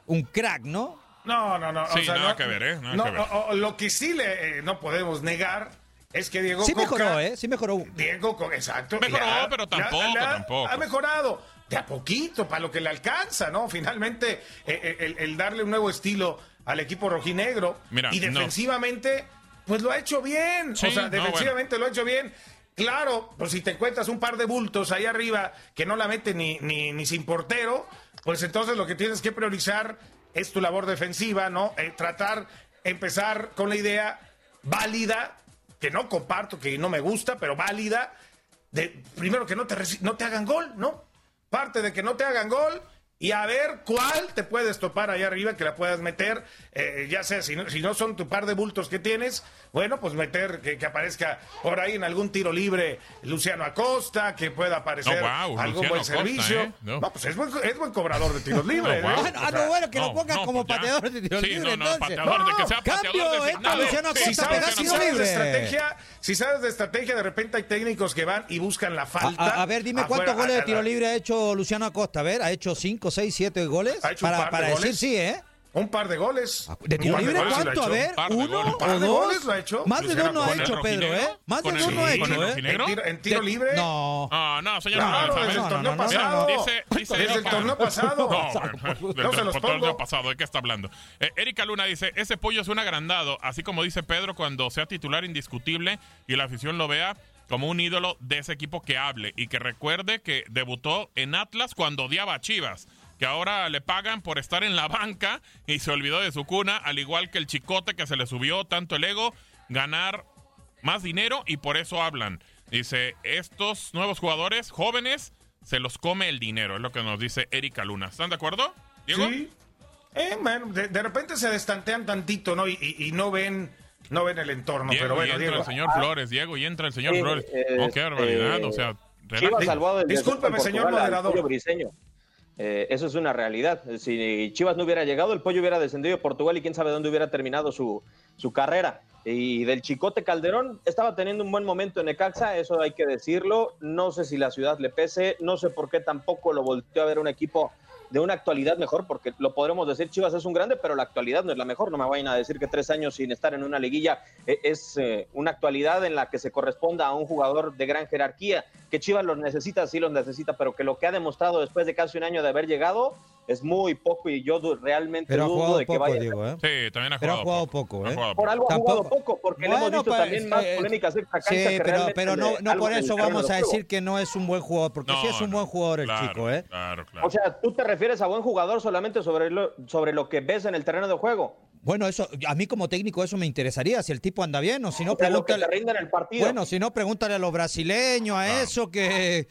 un crack, ¿no?
No, no, no.
Sí,
o sea,
nada
no-
que ver, ¿eh? Nada
no,
que ver.
o- o- lo que sí le eh, no podemos negar es que Diego
Sí
Coca-
mejoró, ¿eh? Sí mejoró.
Diego, exacto.
Mejoró,
ha-
pero tampoco, tampoco.
Ha mejorado de a poquito para lo que le alcanza, ¿no? Finalmente, eh, eh, el, el darle un nuevo estilo al equipo rojinegro
Mira,
y
no.
defensivamente, pues lo ha hecho bien.
Sí,
o sea,
no,
defensivamente lo ha hecho bien. Claro, pues si te encuentras un par de bultos ahí arriba que no la mete ni, ni, ni sin portero, pues entonces lo que tienes que priorizar es tu labor defensiva, ¿no? Eh, tratar, empezar con la idea válida, que no comparto, que no me gusta, pero válida, de primero que no te, no te hagan gol, ¿no? Parte de que no te hagan gol y a ver cuál te puedes topar ahí arriba que la puedas meter, eh, ya sea, si no, si no son tu par de bultos que tienes, bueno, pues meter, que, que aparezca por ahí en algún tiro libre Luciano Acosta, que pueda aparecer
No,
algún
Luciano
buen
Acosta,
servicio.
¿eh? No.
No. pues es buen, es buen cobrador de tiros libres.
No,
¿eh?
guau.
O
Ah,
sea,
no, bueno, que
no,
lo pongas
no,
como
pues ya.
pateador de tiro
Sí,
libre,
no, no,
entonces.
pateador de que sea
cambio,
pateador designado.
Luciano
si
Acosta
sabes, si sabes de estrategia, si sabes de estrategia, de repente hay técnicos que van y buscan la falta.
a- a ver, dime cuántos goles de tiro libre ha hecho Luciano Acosta. A ver, ha hecho 5, 6, 7 goles.
Ha hecho un
para
par de
para decir
goles.
sí, ¿eh?
Un par de goles.
¿De
Un
tiro
de
libre cuánto? A ver,
par de
¿uno
goles.
O
de
dos?
goles lo ha hecho.
Más de dos
Luciano
no ha hecho,
¿Con el
Pedro, ¿eh?
rojinegro?
Más de
¿Con el-
dos no ha
con el
hecho, ¿eh?
rojinegro?
En tiro, en tiro
De-
libre.
No.
Ah, no, señor
Claro,
a
desde el torneo
no, no, no,
pasado.
Dice, dice
Desde el
Erika-
torneo pasado.
No, bueno,
se los
torneo
pongo.
pasado, ¿de qué está hablando? Eh, Erika Luna dice, ese pollo es un agrandado, así como dice Pedro, cuando sea titular indiscutible y la afición lo vea como un ídolo de ese equipo que hable y que recuerde que debutó en Atlas cuando odiaba a Chivas, que ahora le pagan por estar en la banca y se olvidó de su cuna, al igual que el chicote que se le subió tanto el ego, ganar más dinero y por eso hablan. Dice, estos nuevos jugadores jóvenes se los come el dinero, es lo que nos dice Erika Luna. ¿Están de acuerdo? Diego?
Sí. Eh, bueno, de, de repente se destantean tantito, ¿no? Y, y- y no ven no ven el entorno.
Diego,
pero bueno,
y entra
Diego.
el señor Flores, Diego, y entra el señor Flores.
eh,
oh, qué barbaridad,
eh,
o sea,
Chivas del
Discúlpeme, señor moderador.
Briseño. Eh, eso es una realidad. Si Chivas no hubiera llegado, el pollo hubiera descendido a Portugal y quién sabe dónde hubiera terminado su, su carrera. Y del Chicote Calderón estaba teniendo un buen momento en Necaxa, eso hay que decirlo. No sé si la ciudad le pese, no sé por qué tampoco lo volteó a ver un equipo de una actualidad mejor, porque lo podremos decir, Chivas es un grande, pero la actualidad no es la mejor. No me vayan a decir que tres años sin estar en una liguilla eh, es eh, una actualidad en la que se corresponda a un jugador de gran jerarquía. Que Chivas los necesita, sí los necesita, pero que lo que ha demostrado después de casi un año de haber llegado es muy poco y yo realmente
Pero ha
dudo
jugado
de que
poco,
vaya.
Diego, ¿eh?
Sí, también ha
Pero ha
jugado,
jugado poco,
Ha
¿eh?
jugado
Por algo ha
Tampoco-
jugado poco, porque le
Bueno,
hemos visto también más polémicas
Sí,
cancha que
pero, no, no por eso vamos a decir que no es un buen jugador, porque sí
No,
es un buen jugador el
claro,
chico, ¿eh?
Claro, claro.
O sea, tú te refieres a buen jugador solamente sobre lo, sobre lo que ves en el terreno de juego.
Bueno, eso a mí como técnico eso me interesaría, si el tipo anda bien o si no pregúntale.
el partido.
Bueno, si no pregúntale a los brasileños, a eso que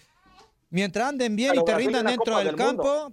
mientras anden bien y te rindan dentro del campo,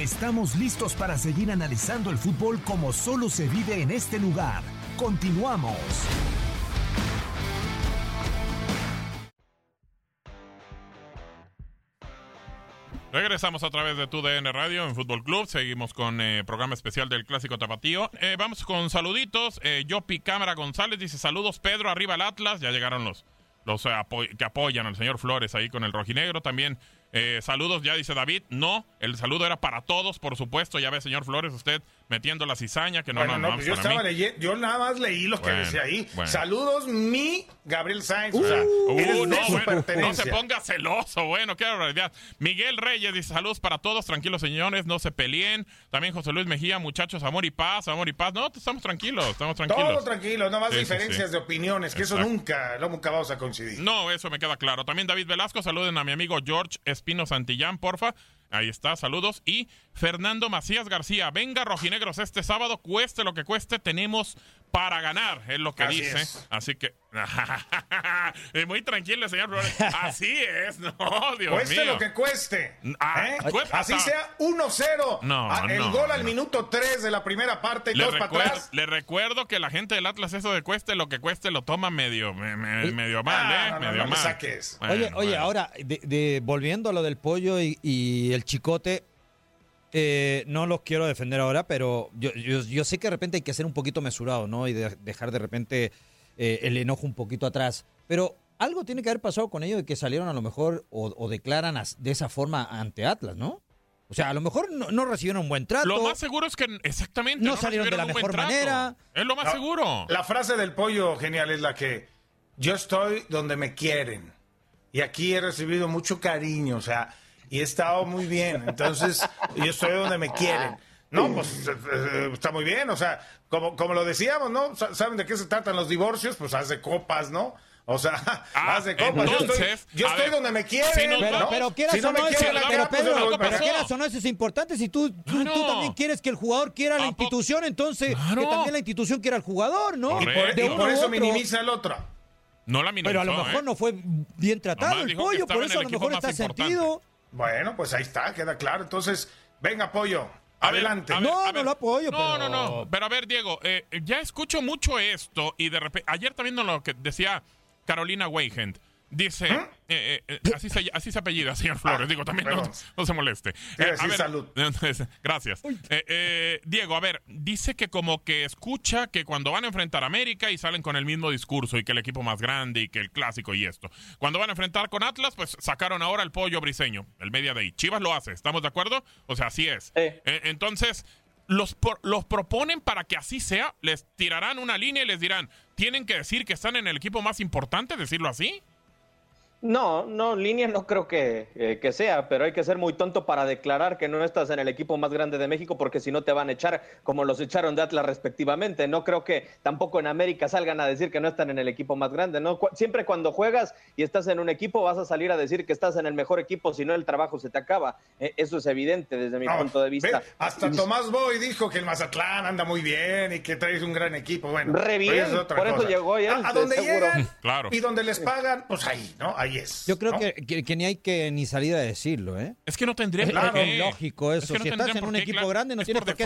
Estamos listos para seguir analizando el fútbol como solo se vive en este lugar. Continuamos.
Regresamos a través de tu DN Radio en Fútbol Club. Seguimos con eh, programa especial del Clásico Tapatío. Eh, vamos con saluditos. Eh, Yopi Cámara González dice: Saludos, Pedro, arriba el Atlas. Ya llegaron los, los eh, que apoyan al señor Flores ahí con el rojinegro. También eh, saludos, ya dice David. No, el saludo era para todos, por supuesto. Ya ve, señor Flores, usted metiendo la cizaña, que no,
Bueno,
no,
no,
no,
pues
es
yo estaba leyendo, yo nada más leí lo que decía ahí.
bueno.
Saludos, mi Gabriel Sainz. o sea,
Uh,
eres
no, bueno, se ponga celoso, bueno, qué barbaridad. Miguel Reyes dice saludos para todos, tranquilos señores, no se peleen. También José Luis Mejía, muchachos, amor y paz, amor y paz. No, estamos tranquilos, estamos tranquilos.
Todo tranquilo, no más
Sí,
diferencias
sí.
de opiniones, que eso nunca, no, nunca vamos a coincidir.
No, eso me queda claro. También David Velasco, saluden a mi amigo George Espino Santillán, porfa. Ahí está, saludos. Y Fernando Macías García, venga rojinegros este sábado, cueste lo que cueste, tenemos para ganar, es lo que
Así
dice.
es.
Así que, muy tranquilo, señor Flores. Así es, no, Dios
Cueste
mío.
lo que cueste.
Ah,
¿eh? Así sea 1-0.
No,
Ah, El
no,
gol al
no.
minuto 3 de la primera parte y
Le
dos para
recuerdo,
atrás.
le recuerdo que la gente del Atlas eso de cueste lo que cueste lo toma medio, me- me- medio mal,
Ah,
¿eh? medio
me
mal.
saques.
Bueno,
oye, oye, ahora, de, de- volviendo a lo del pollo y, y el chicote, eh, no los quiero defender ahora, pero yo, yo, yo sé que de repente hay que ser un poquito mesurado, ¿no? Y de- dejar de repente eh, el enojo un poquito atrás. Pero algo tiene que haber pasado con ellos de que salieron a lo mejor o, o declaran as- de esa forma ante Atlas, ¿no? O sea, a lo mejor no, no recibieron un buen trato.
Lo más seguro es que exactamente
No salieron de la mejor manera.
Es lo más
No,
seguro.
La frase del pollo genial es la que yo estoy donde me quieren. Y aquí he recibido mucho cariño, o sea, y he estado muy bien. Entonces, yo estoy donde me quieren. No, pues eh, eh, está muy bien, o sea, como, como lo decíamos, ¿no? Sa- ¿Saben de qué se tratan los divorcios? Pues haz de copas, ¿no? O sea,
Ah,
haz de copas. yo estoy,
entonces,
yo estoy
ver,
donde me quieren.
si nos
Pero,
¿no?
pero quieras
Si no
o
me
no,
quieren
eso-
acá,
pero
pues,
Pedro,
para
pero quieras o no, eso es importante. Si tú, tú,
Claro.
tú también quieres que el jugador quiera la institución, entonces
Claro.
que también la institución quiera al jugador, ¿no?
Y por, y por eso minimiza el otro.
No la minimizó,
Pero a lo mejor
¿eh?
no fue bien tratado
Nomás
el pollo, por eso a lo mejor está
importante.
sentido.
Bueno, pues ahí está, queda claro. Entonces, venga, pollo.
A ver,
Adelante.
a ver,
No,
a
no lo apoyo,
No,
pero-
no, no. Pero a ver, Diego, eh, ya escucho mucho esto y de repente, ayer también lo que decía Carolina Weigand. Dice,
¿Mm?
eh, eh, eh, así, se, así se apellida, señor Flores. Digo, también no, se moleste. Eh, a ver,
salud.
Gracias. Eh, eh, Diego, a ver, dice que como que escucha que cuando van a enfrentar a América y salen con el mismo discurso y que el equipo más grande y que el clásico y esto. Cuando van a enfrentar con Atlas, pues sacaron ahora el pollo briseño, el media de ahí. Chivas lo hace, ¿estamos de acuerdo? O sea, así es. Eh, entonces, los, por- los proponen para que así sea, les tirarán una línea y les dirán, tienen que decir que están en el equipo más importante, decirlo así.
No, no, línea no creo que, eh, que sea, pero hay que ser muy tonto para declarar que no estás en el equipo más grande de México porque si no te van a echar como los echaron de Atlas respectivamente. No creo que tampoco en América salgan a decir que no están en el equipo más grande. ¿no? Siempre cuando juegas y estás en un equipo vas a salir a decir que estás en el mejor equipo, si no el trabajo se te acaba. Eh, eso es evidente desde mi
No,
punto de vista.
ve, hasta Tomás Boy dijo que el Mazatlán anda muy bien y que traes un gran equipo. Bueno,
Re bien,
pero es otra
por eso llegó él,
A, a
de
donde
seguro.
llegan
Claro.
y donde les pagan, pues ahí, ¿no? Ahí
Yo creo
¿no?
que, que- que ni hay que ni salir a decirlo, ¿eh?
Es que no tendría
Es,
por
es
qué.
lógico eso.
Es que no
si estás en un
qué,
equipo
claro.
grande, no
Es
tienes
por
por qué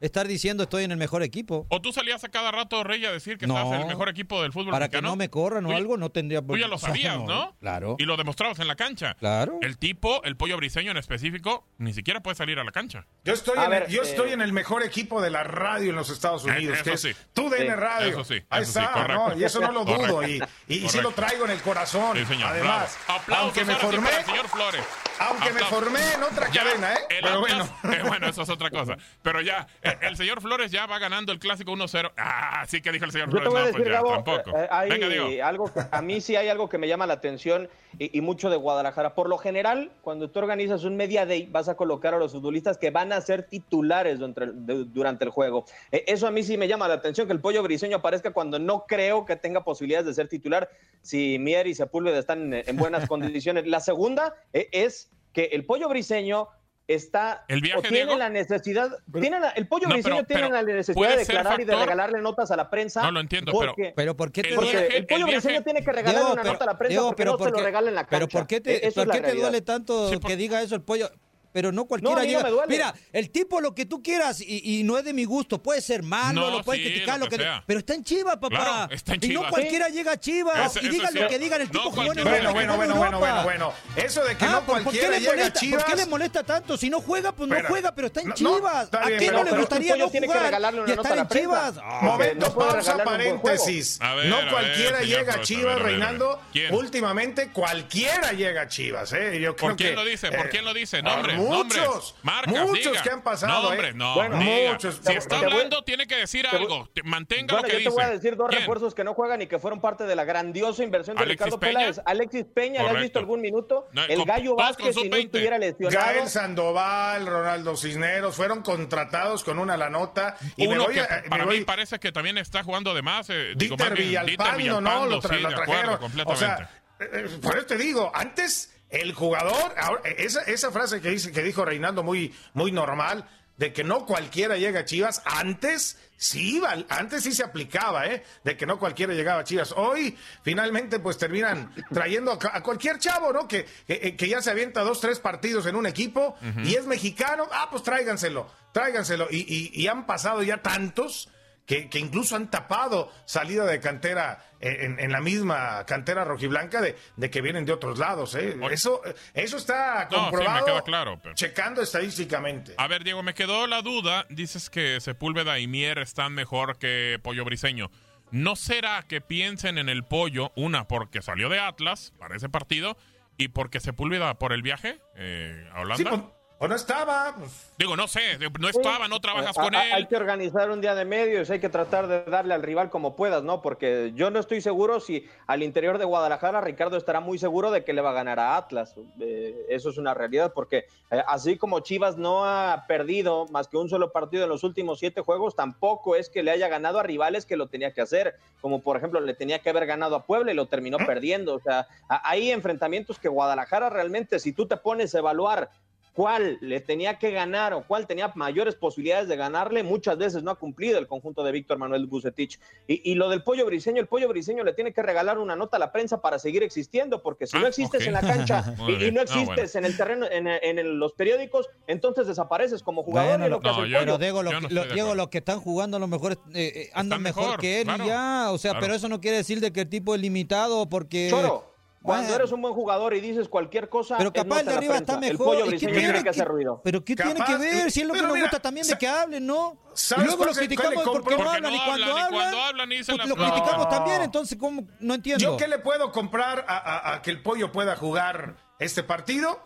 estar, diciendo estoy en el mejor equipo.
O tú salías a cada rato, Rey, a decir que
No.
estás en el mejor equipo del fútbol
Para que no me corran o
Tú-
algo, no tendría por
Tú ya lo
o sea,
sabías, ¿no?
Claro.
Y lo demostrabas en la cancha.
Claro.
El tipo, el pollo briseño en específico, ni siquiera puede salir a la cancha.
Yo estoy,
A
en,
ver,
el, yo
eh,
estoy en el mejor equipo de la radio en los Estados
Eh,
Unidos,
eso
que
sí.
es TUDN
Sí.
Radio.
Eso sí,
Ahí
eso sí,
está. Y eso no lo dudo. Y, sí lo traigo en el corazón.
Sí, señor.
Además.
Aplausos
aunque me
sí
formé,
señor Flores.
aunque me formé en otra
Ya,
cadena, ¿eh?
el
Pero
Atlas-
bueno.
eh, bueno, eso es otra cosa. Pero ya, el señor Flores ya va ganando el clásico 1-0. Ah, sí que dijo el señor
Yo te
Flores.
voy a
No,
decir,
pues ya,
Gabo,
tampoco.
eh, hay
Venga,
algo que- a mí sí hay algo que me llama la atención y, y mucho de Guadalajara. Por lo general, cuando tú organizas un media day, vas a colocar a los futbolistas que van a ser titulares durante el, de- durante el juego. Eh, eso a mí sí me llama la atención, que el pollo briseño aparezca cuando no creo que tenga posibilidades de ser titular si Mier y Sepúlveda están en, en buenas condiciones. La segunda eh, es que el pollo briseño está
¿El viaje,
o tiene
Diego?
la necesidad, tiene la- el pollo
No,
briseño
pero-
tiene
pero
la necesidad de declarar y de regalarle notas a la prensa.
No lo entiendo, pero-
porque-
Pero ¿por qué te
El
porque
viaje-
el pollo
el viaje-
briseño tiene que regalarle
Diego,
una
pero-
nota a la prensa
Diego,
porque
pero
no se
¿por
lo
qué-
regala en la cancha.
Pero ¿por qué te, por qué te duele tanto
Sí, por-
que diga eso el pollo? Pero no cualquiera
No, no
llega. Mira, el tipo lo que tú quieras y, y no es de mi gusto. Puede ser malo,
No,
lo pueden
sí,
criticar,
lo
lo
que
que,
sea.
pero está en Chivas, papá.
Claro, está en
Y no
Chivas.
cualquiera llega a Chivas. Y digan lo que digan, el
No
tipo jugó en Europa,
Bueno, bueno, bueno, bueno, bueno, bueno. Eso de que
Ah,
no
¿por- ¿por qué
cualquiera
le
llega a
molesta? ¿Por qué
Chivas.
le molesta tanto? Si no juega, pues no juega, pero está en Chivas.
está
¿A
bien,
quién no le gustaría no
tiene que
jugar y estar en. Chivas?
Momento, pausa, paréntesis.
A ver,
no cualquiera llega a Chivas. Reinaldo. Últimamente cualquiera llega a Chivas, ¿eh? Yo creo
¿Por quién
que,
lo dice? ¿Por quién lo dice?
por
Nombres,
muchos.
Marcas,
muchos
diga.
que han pasado,
Nombres,
¿eh?
no,
Bueno,
muchos.
Si está
te voy-
hablando, tiene que decir
te
algo. Te- Mantenga
Bueno,
lo que
yo
dice.
te voy a decir dos
¿Quién?
refuerzos que no juegan y que fueron parte de la grandiosa inversión de
¿Alexis
Ricardo
Peña?
Peláez. Alexis Peña, ¿le has visto algún minuto?
No,
el
con-
Gallo Vázquez, si no
sub-20.
estuviera lesionado.
Gael Sandoval, Ronaldo Cisneros fueron contratados con una la nota. Y me
Uno
voy
que
a- me
para
voy-
mí parece que también está jugando de más. Eh,
Dieter Villalpando, ¿no? Lo, trajeron. O sea, eh, eh, por eso te digo, antes el jugador, ahora, eh, esa, esa frase que, dice, que dijo Reinaldo muy, muy normal, de que no cualquiera llega a Chivas, antes sí iba, antes sí se aplicaba, ¿eh? De que no cualquiera llegaba a Chivas. Hoy, finalmente, pues terminan trayendo a, cualquier chavo, ¿no? Que, que, que ya se avienta dos, tres partidos en un equipo y es mexicano, ah, pues tráiganselo, tráiganselo. Y, y- y han pasado ya tantos que, que incluso han tapado salida de cantera eh, en, en la misma cantera rojiblanca de, de que vienen de otros lados. ¿eh? Eso, eso está
No, sí, me
comprobado,
queda claro, pero-
checando estadísticamente.
A ver, Diego, me quedó la duda. Dices que Sepúlveda y Mier están mejor que Pollo Briseño. ¿No será que piensen en el pollo, una, porque salió de Atlas para ese partido, y porque Sepúlveda por el viaje eh, a Holanda?
Sí, pues, o no estaba. pues,
Digo, no sé, no estaba, no trabajas
Eh,
con
a- a- Hay
él.
que organizar un día de medios, hay que tratar de darle al rival como puedas, ¿no? Porque yo no estoy seguro si al interior de Guadalajara Ricardo estará muy seguro de que le va a ganar a Atlas. Eh, eso es una realidad, porque eh, así como Chivas no ha perdido más que un solo partido en los últimos siete juegos, tampoco es que le haya ganado a rivales que lo tenía que hacer, como por ejemplo le tenía que haber ganado a Puebla y lo terminó perdiendo. O sea, hay enfrentamientos que Guadalajara realmente, si tú te pones a evaluar cuál le tenía que ganar o cuál tenía mayores posibilidades de ganarle, muchas veces no ha cumplido el conjunto de Víctor Manuel Bucetich. Y, y lo del pollo briseño, el pollo briseño le tiene que regalar una nota a la prensa para seguir existiendo, porque si
Ah,
no existes
ok.
en la cancha y, no
Ah,
existes
bueno.
en el terreno, en, en el- los periódicos, entonces desapareces como jugador
Bueno,
y es lo que
no,
hace el
yo-
pollo.
Pero Diego, lo,
no
Diego, los que están jugando a lo mejor eh, eh, andan mejor,
mejor,
que él
claro,
y ya. O sea,
claro.
pero eso no quiere decir de que el tipo es limitado porque...
Choro, cuando
Bueno.
eres un buen jugador y dices cualquier cosa,
Pero capaz el de arriba está
El
mejor.
pollo
¿y qué
briseño
tiene
tiene que
que-
hacer ruido.
Pero ¿qué tiene que ver? Si es lo que nos gusta también de que hablen, ¿no? Y
¿Sabes
luego los criticamos porque no hablan y cuando
hablan,
pues
las
lo criticamos también, entonces ¿cómo? No entiendo.
¿Yo qué le puedo comprar a, a- a que el pollo pueda jugar este partido?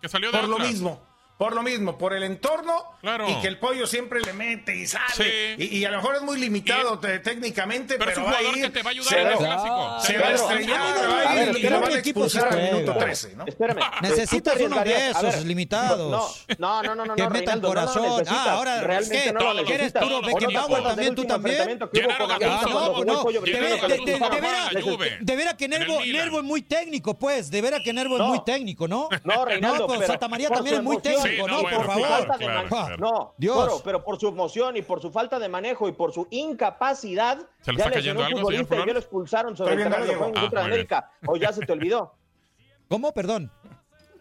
Que salió de
Por lo mismo. Por lo mismo, por el entorno
Claro.
y que el pollo siempre le mete y sale.
Sí.
Y, y a lo mejor es muy limitado te- técnicamente,
Pero
pero,
es un
va a
jugador
ir,
que te va a ayudar
se
en el clásico.
Se
Te
va a
va a
estrellar,
ayudar.
va
A
ir y lo van a
¿qué equipo
expulsar
se
al minuto 13, ¿no?
Espérame.
Necesitas unos de esos limitados.
No, no, no, no,
Que
no,
metan corazón. Ah, ahora,
realmente
¿qué?
no lo
Todos los-
¿Qué eres
necesitas.
tú,
todos los
¿O no te
equipos.
acuerdas del
también, tú también?
no,
no, de, veras- que Nervo, es muy técnico, pues. De veras que Nervo es muy técnico, ¿no?
No, Reinaldo,
No,
pero
Santa María también es muy técnico, ¿no?
no,
por
bueno,
favor.
claro, claro.
No,
Dios.
Pero por su emoción y por su falta de manejo y por su incapacidad,
¿Se le
ya
está cayendo algo, señor
y ya lo expulsaron sobre el terreno de juego contra
Ah.
América. O ya se te olvidó.
¿Cómo? Perdón.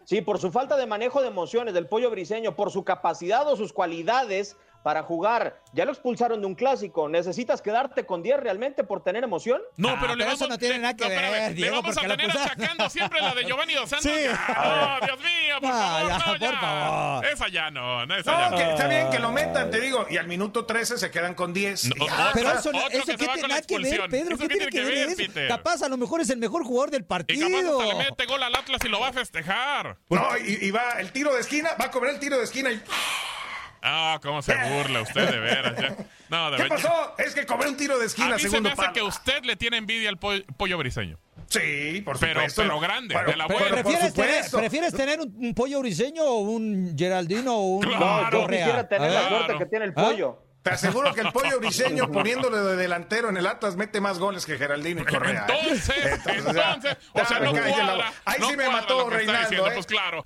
Sí, por su falta de manejo de emociones del pollo briseño, por su capacidad o sus cualidades para jugar. Ya lo expulsaron de un clásico. ¿Necesitas quedarte con 10 realmente por tener emoción?
No,
Ah,
pero le
pero
vamos,
eso no tiene
le-
nada que
espérame,
ver,
Le
Diego,
vamos a tener achacando siempre la de Giovanni Dos Santos.
Sí.
Ya, no, Dios mío, por
Ah,
favor,
ya,
no,
por
ya.
favor.
Esa ya no, no, esa
No,
ya no.
que está bien que lo metan, te digo. Y al minuto 13 se quedan con 10.
No,
y ya.
Pero eso, no-
otro
eso
que se
¿qué
va
tiene nada que ver. Pedro?
¿Eso
¿Qué tiene que ver eso?
Peter?
Capaz a lo mejor es el mejor jugador del
Y capaz
partido.
hasta le mete gol al Atlas y lo va a festejar.
No, y, y va el tiro de esquina, va a cobrar el tiro de esquina y.
Ah, cómo se burla usted de veras. ya. No, de
¿Qué pasó? Es que cobré un tiro de
A
esquina,
mí se me
segundo
hace
palo.
que usted le tiene envidia al pollo, pollo briseño.
Sí, por
Pero-
supuesto.
pero
no.
grande,
Bueno,
de la
pero
buena.
¿Prefieres tener. ¿Prefieres tener un, un pollo briseño o un Geraldino o un
Claro.
No, quisiera tener
A
la suerte
Claro.
que tiene el
¿Ah?
pollo.
Te aseguro que el pollo briseño poniéndole de delantero en el Atlas mete más goles que Geraldino y Correa. ¿eh?
Entonces, entonces, o sea, no
caí en la-
cuadra.
Ahí
no
sí me mató Reinaldo, ¿eh?
Pues claro.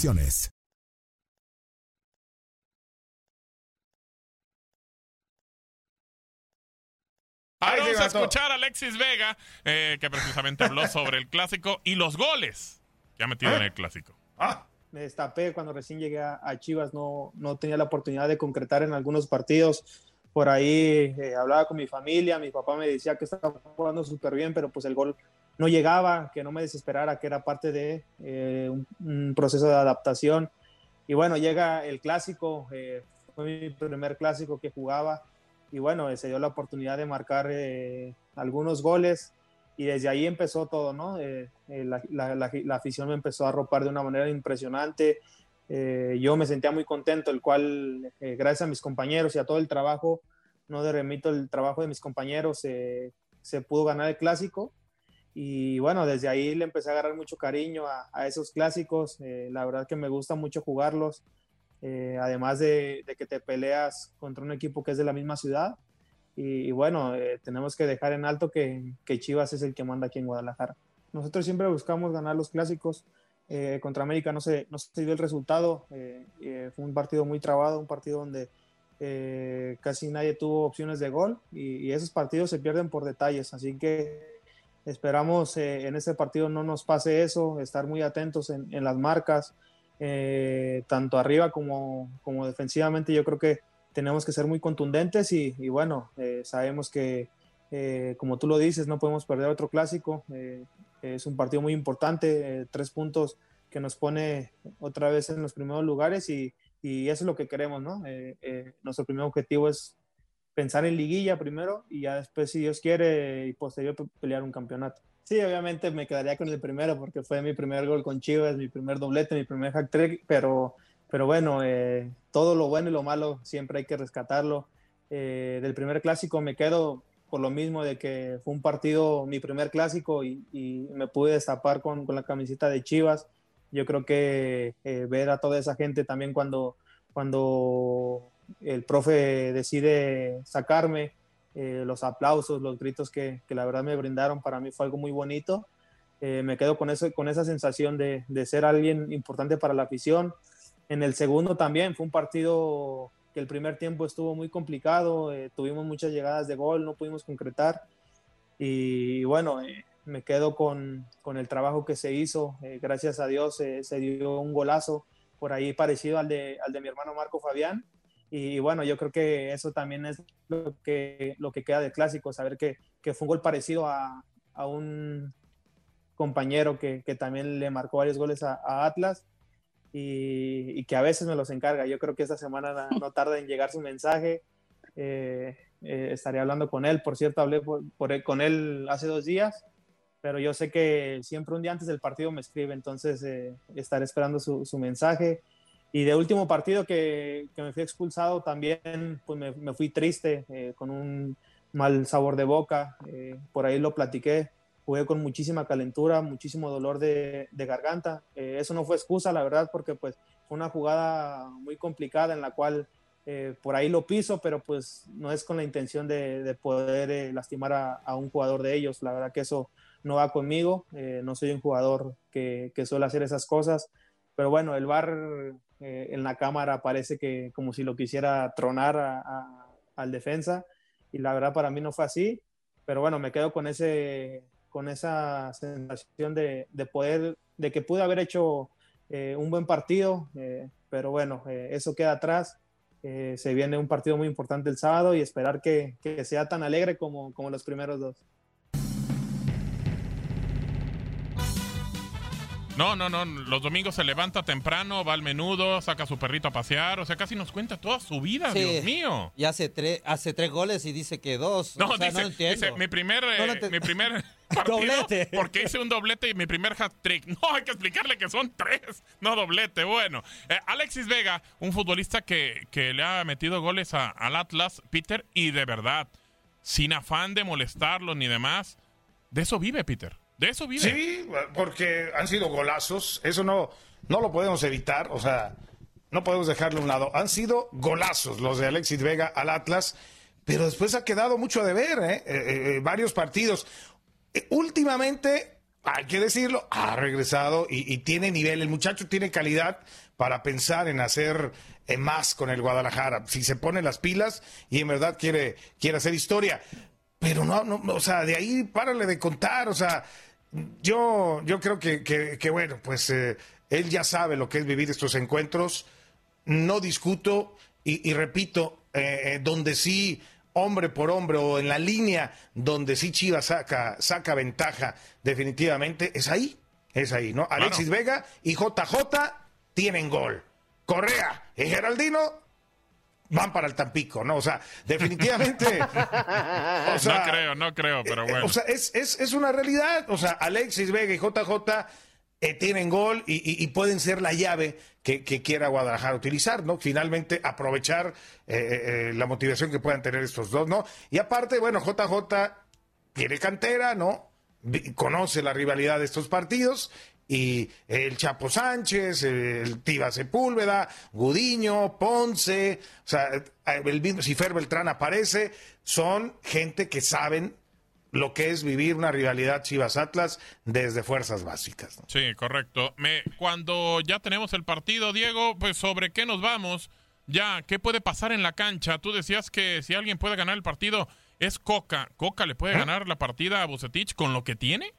Vamos a escuchar a Alexis Vega, eh, que precisamente habló sobre el clásico y los goles que ha metido en el clásico.
Ah,
me destapé cuando recién llegué a, a Chivas, no, no tenía la oportunidad de concretar en algunos partidos. Por ahí eh, hablaba con mi familia, mi papá me decía que estaba jugando súper bien, pero pues el gol no llegaba, que no me desesperara, que era parte de eh, un, proceso de adaptación. Y bueno, llega el clásico, eh, fue mi primer clásico que jugaba y bueno, eh, se dio la oportunidad de marcar eh, algunos goles y desde ahí empezó todo, ¿no? La, la, la, afición me empezó a arropar de una manera impresionante. Yo me sentía muy contento, el cual, gracias a mis compañeros y a todo el trabajo, no remito el trabajo de mis compañeros, se pudo ganar el clásico. Y bueno, desde ahí le empecé a agarrar mucho cariño a, esos clásicos. Eh, la verdad que me gusta mucho jugarlos. Eh, además de, que te peleas contra un equipo que es de la misma ciudad. Y, bueno, eh, tenemos que dejar en alto que, Chivas es el que manda aquí en Guadalajara. Nosotros siempre buscamos ganar los clásicos. Contra América no se, no se dio el resultado. fue un partido muy trabado, un partido donde casi nadie tuvo opciones de gol y, esos partidos se pierden por detalles. Así que esperamos eh, en este partido no nos pase eso, estar muy atentos en, en las marcas, eh, tanto arriba como, como, defensivamente. Yo creo que tenemos que ser muy contundentes y, y bueno, eh, sabemos que, eh, como tú lo dices, no podemos perder otro clásico. Eh, es un partido muy importante, tres puntos que nos pone otra vez en los primeros lugares y, y eso es lo que queremos, ¿no? Eh, nuestro primer objetivo es pensar en liguilla primero y ya después, si Dios quiere, y posterior pelear un campeonato. Sí, obviamente me quedaría con el primero porque fue mi primer gol con Chivas, mi primer doblete, mi primer hack trick, pero, pero bueno, eh, todo lo bueno y lo malo siempre hay que rescatarlo. Eh, del primer clásico me quedo por lo mismo de que fue un partido, mi primer clásico y, y me pude destapar con, con, la camiseta de Chivas. Yo creo que eh, ver a toda esa gente también cuando, cuando el profe decide sacarme, eh, los aplausos, los gritos que, que, la verdad me brindaron, para mí fue algo muy bonito. Eh, me quedo con, eso, con esa sensación de, de, ser alguien importante para la afición. En el segundo también fue un partido que el primer tiempo estuvo muy complicado, eh, tuvimos muchas llegadas de gol, no pudimos concretar. Y bueno, eh, me quedo con, con, el trabajo que se hizo. Gracias a Dios se dio un golazo por ahí parecido al de, al de mi hermano Marco Fabián. Y bueno, yo creo que eso también es lo que, lo que queda del clásico, saber que, que fue un gol parecido a, a un compañero que, que, también le marcó varios goles a, Atlas y, y, que a veces me los encarga. Yo creo que esta semana no tarda en llegar su mensaje. Eh, eh, estaré hablando con él. Por cierto, hablé por, con él hace dos días, pero yo sé que siempre un día antes del partido me escribe, entonces eh, estaré esperando su, su, mensaje. Y de último partido que, que me fui expulsado también, pues me, me fui triste, eh, con un mal sabor de boca, eh, por ahí lo platiqué, jugué con muchísima calentura, muchísimo dolor de, de garganta. eso no fue excusa, la verdad, porque pues fue una jugada muy complicada en la cual eh, por ahí lo piso, pero pues no es con la intención de, de poder eh, lastimar a, a, un jugador de ellos. La verdad que eso no va conmigo, eh, no soy un jugador que, que, suele hacer esas cosas, pero bueno, el bar en la cámara parece que como si lo quisiera tronar a, a, al defensa y la verdad para mí no fue así, pero bueno, me quedo con, ese, con esa sensación de, de poder, de que pude haber hecho un buen partido, pero bueno, eso queda atrás eh, se viene un partido muy importante el sábado y esperar que, que sea tan alegre como, como los primeros dos.
No, no, no. Los domingos se levanta temprano, va al menudo, saca a su perrito a pasear. O sea, casi nos cuenta toda su vida, Dios mío.
Y hace, tres hace tres goles y dice que dos.
No, dice, dice, mi primer, eh, mi primer partido, doblete. Porque hice un doblete y mi primer hat trick. No, hay que explicarle que son tres, no doblete. Bueno, eh, Alexis Vega, un futbolista que, que le ha metido goles a, al Atlas, Peter, y de verdad, sin afán de molestarlo ni demás, de eso vive Peter. De eso vive.
Sí, porque han sido golazos. Eso no, no lo podemos evitar. O sea, no podemos dejarlo a un lado. Han sido golazos los de Alexis Vega al Atlas. Pero después ha quedado mucho de ver, ¿eh? eh, eh varios partidos. Eh, últimamente, hay que decirlo, ha regresado y, y, tiene nivel. El muchacho tiene calidad para pensar en hacer más con el Guadalajara. Si se pone las pilas y en verdad quiere, quiere hacer historia. Pero no, no, o sea, de ahí párale de contar. O sea, yo, yo creo que, que, bueno, pues eh, él ya sabe lo que es vivir estos encuentros. No discuto y, repito, eh, eh, donde sí, hombre por hombre o en la línea donde sí Chivas saca, saca ventaja definitivamente, es ahí, es ahí, ¿no? Alexis Vega y JJ tienen gol. Correa y Geraldino van para el Tampico, ¿no? O sea, definitivamente.
o sea, no creo, no creo, pero bueno.
O sea, es, es, es una realidad. O sea, Alexis Vega y JJ eh, tienen gol y, y, pueden ser la llave que, que, quiera Guadalajara utilizar, ¿no? Finalmente aprovechar eh, eh, eh la motivación que puedan tener estos dos, ¿no? Y aparte, bueno, JJ tiene cantera, ¿no? Conoce la rivalidad de estos partidos y el Chapo Sánchez, el Tiba Sepúlveda, Gudiño, Ponce, o sea, el mismo, si Fer Beltrán aparece, son gente que saben lo que es vivir una rivalidad Chivas Atlas desde fuerzas básicas.
Sí, correcto. Me, cuando ya tenemos el partido, Diego, pues sobre qué nos vamos, ya, ¿qué puede pasar en la cancha? Tú decías que si alguien puede ganar el partido es Coca. ¿Coca le puede ¿Eh? ganar la partida a Bucetich con lo que tiene?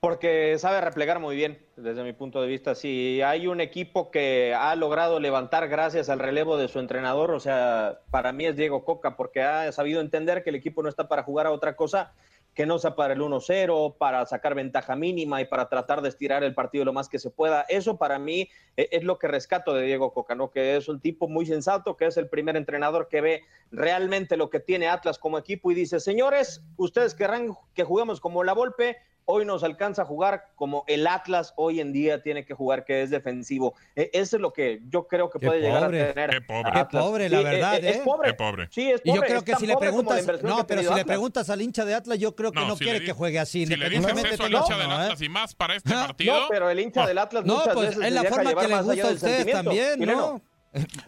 Porque sabe replegar muy bien, desde mi punto de vista. Si hay un equipo que ha logrado levantar gracias al relevo de su entrenador, o sea, para mí es Diego Coca, porque ha sabido entender que el equipo no está para jugar a otra cosa que no sea para el 1-0, para sacar ventaja mínima y para tratar de estirar el partido lo más que se pueda. Eso para mí e, es lo que rescato de Diego Coca, ¿no? que es un tipo muy sensato, que es el primer entrenador que ve realmente lo que tiene Atlas como equipo y dice, señores, ustedes querrán que juguemos como la Volpe, hoy nos alcanza a jugar como el Atlas hoy en día tiene que jugar, que es defensivo. E, eso es lo que yo creo que puede llegar a tener.
Qué pobre, Qué pobre la verdad.
Es,
¿eh?
pobre.
Qué pobre.
Sí, es pobre.
Y yo creo que si le preguntas,
no,
pero si le preguntas al hincha de Atlas, yo creo que no, no si quiere que juegue así.
Si le dices eso al hincha del Atlas y más para este partido.
No, pero el hincha del Atlas
no, pues
veces
es la forma que le gusta a ustedes también, ¿no?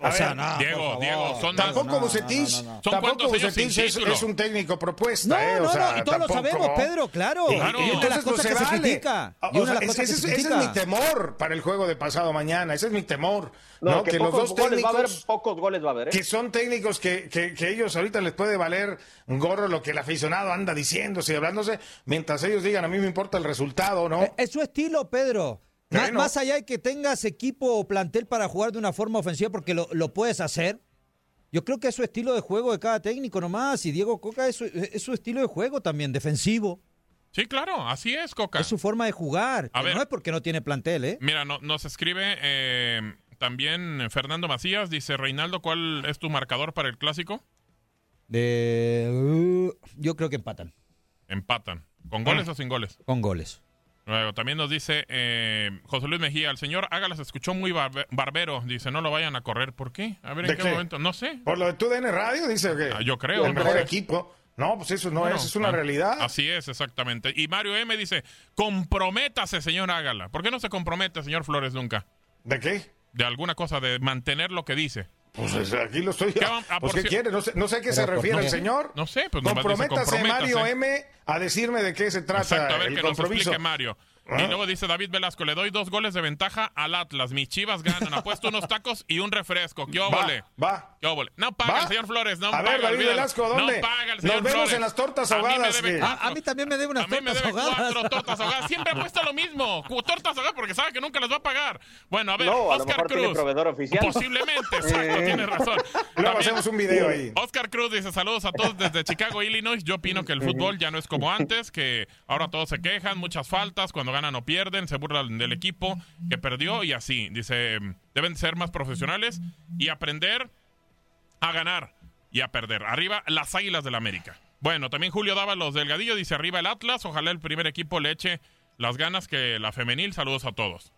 O sea, no,
Diego. Diego, son
Tampoco
no,
Bucetich,
no, no, no.
¿Son
tampoco Bucetich es, es un técnico propuesta,
No,
¿eh? O
no,
sea,
no, y todos lo
tampoco-
sabemos, Pedro, claro.
Y,
una de las
entonces,
cosas que
se
critica.
Ese,
se
ese es mi temor para el juego de pasado mañana. Ese es mi temor.
No,
¿no?
que,
Que, los dos
goles va a haber,
técnicos
pocos goles va a haber. ¿eh?
que son técnicos que, que, que ellos ahorita les puede valer un gorro lo que el aficionado anda diciéndose y hablándose, mientras ellos digan, a mí me importa el resultado, ¿no?
Es su estilo, Pedro. Más allá de que tengas equipo o plantel para jugar de una forma ofensiva, porque lo, lo puedes hacer. Yo creo que es su estilo de juego de cada técnico nomás. Y Diego Coca es su, es su estilo de juego también, defensivo.
Sí, claro, así es, Coca.
Es su forma de jugar.
A
que
ver.
No es porque no tiene plantel, ¿eh?
Mira, no- nos escribe eh, también Fernando Macías, dice, Reinaldo, ¿cuál es tu marcador para el clásico?
De, uh, yo creo que empatan
Empatan. ¿Con goles
Ah.
o sin goles?
con goles.
Luego, también nos dice eh, José Luis Mejía, el señor Ágala se escuchó muy barbe- barbero. Dice, no lo vayan a correr. ¿Por qué? A ver, ¿en
¿De
qué,
qué?
momento? No sé.
Por lo de tu DN Radio, dice que
Ah, yo creo,
el mejor equipo. No, pues eso no es, es una
ah,
realidad.
Así es, exactamente. Y Mario M dice, comprométase, señor Ágala. ¿Por qué no se compromete, señor Flores, nunca?
¿De qué?
De alguna cosa, de mantener lo que dice.
Pues es- aquí lo estoy.
¿Qué ah,
pues ¿qué quiere? No sé, no sé a qué se refiere
no
el señor.
No sé, pues
Comprométase, Mario. M, a decirme de qué se trata
Exacto, a ver
el
que nos
compromiso.
explique Mario.
Ah.
Y luego dice David Velasco, le doy dos goles de ventaja al Atlas. Mis chivas ganan. Apuesto unos tacos y un refresco. ¿Qué óvole?
Va, va.
¿Qué óvole? No paga
¿Va?
el señor Flores, no
A
paga.
ver, David
olvídalo.
Velasco, ¿dónde?
No paga el señor
Nos vemos
Flores.
en las tortas
A mí me
ahogadas,
debe.
A, a mí también me debe unas
A mí me
tortas
debe
ahogadas.
cuatro tortas ahogadas. Siempre apuesta lo mismo. Tortas ahogadas porque sabe que nunca las va a pagar. Bueno, a ver,
No, a lo
Oscar Cruz.
proveedor oficial.
Posiblemente, exacto, tienes razón.
Luego
También-
hacemos un video ahí.
Oscar Cruz dice saludos a todos desde Chicago, Illinois. Yo opino que el fútbol ya no es como antes, que ahora todos se quejan, muchas faltas, cuando ganan o pierden, se burlan del equipo que perdió y así. Dice, deben ser más profesionales y aprender a ganar y a perder. Arriba las Águilas del América. Bueno, también Julio Dávalos Delgadillo dice arriba el Atlas, ojalá el primer equipo le eche las ganas que la femenil. Saludos a todos.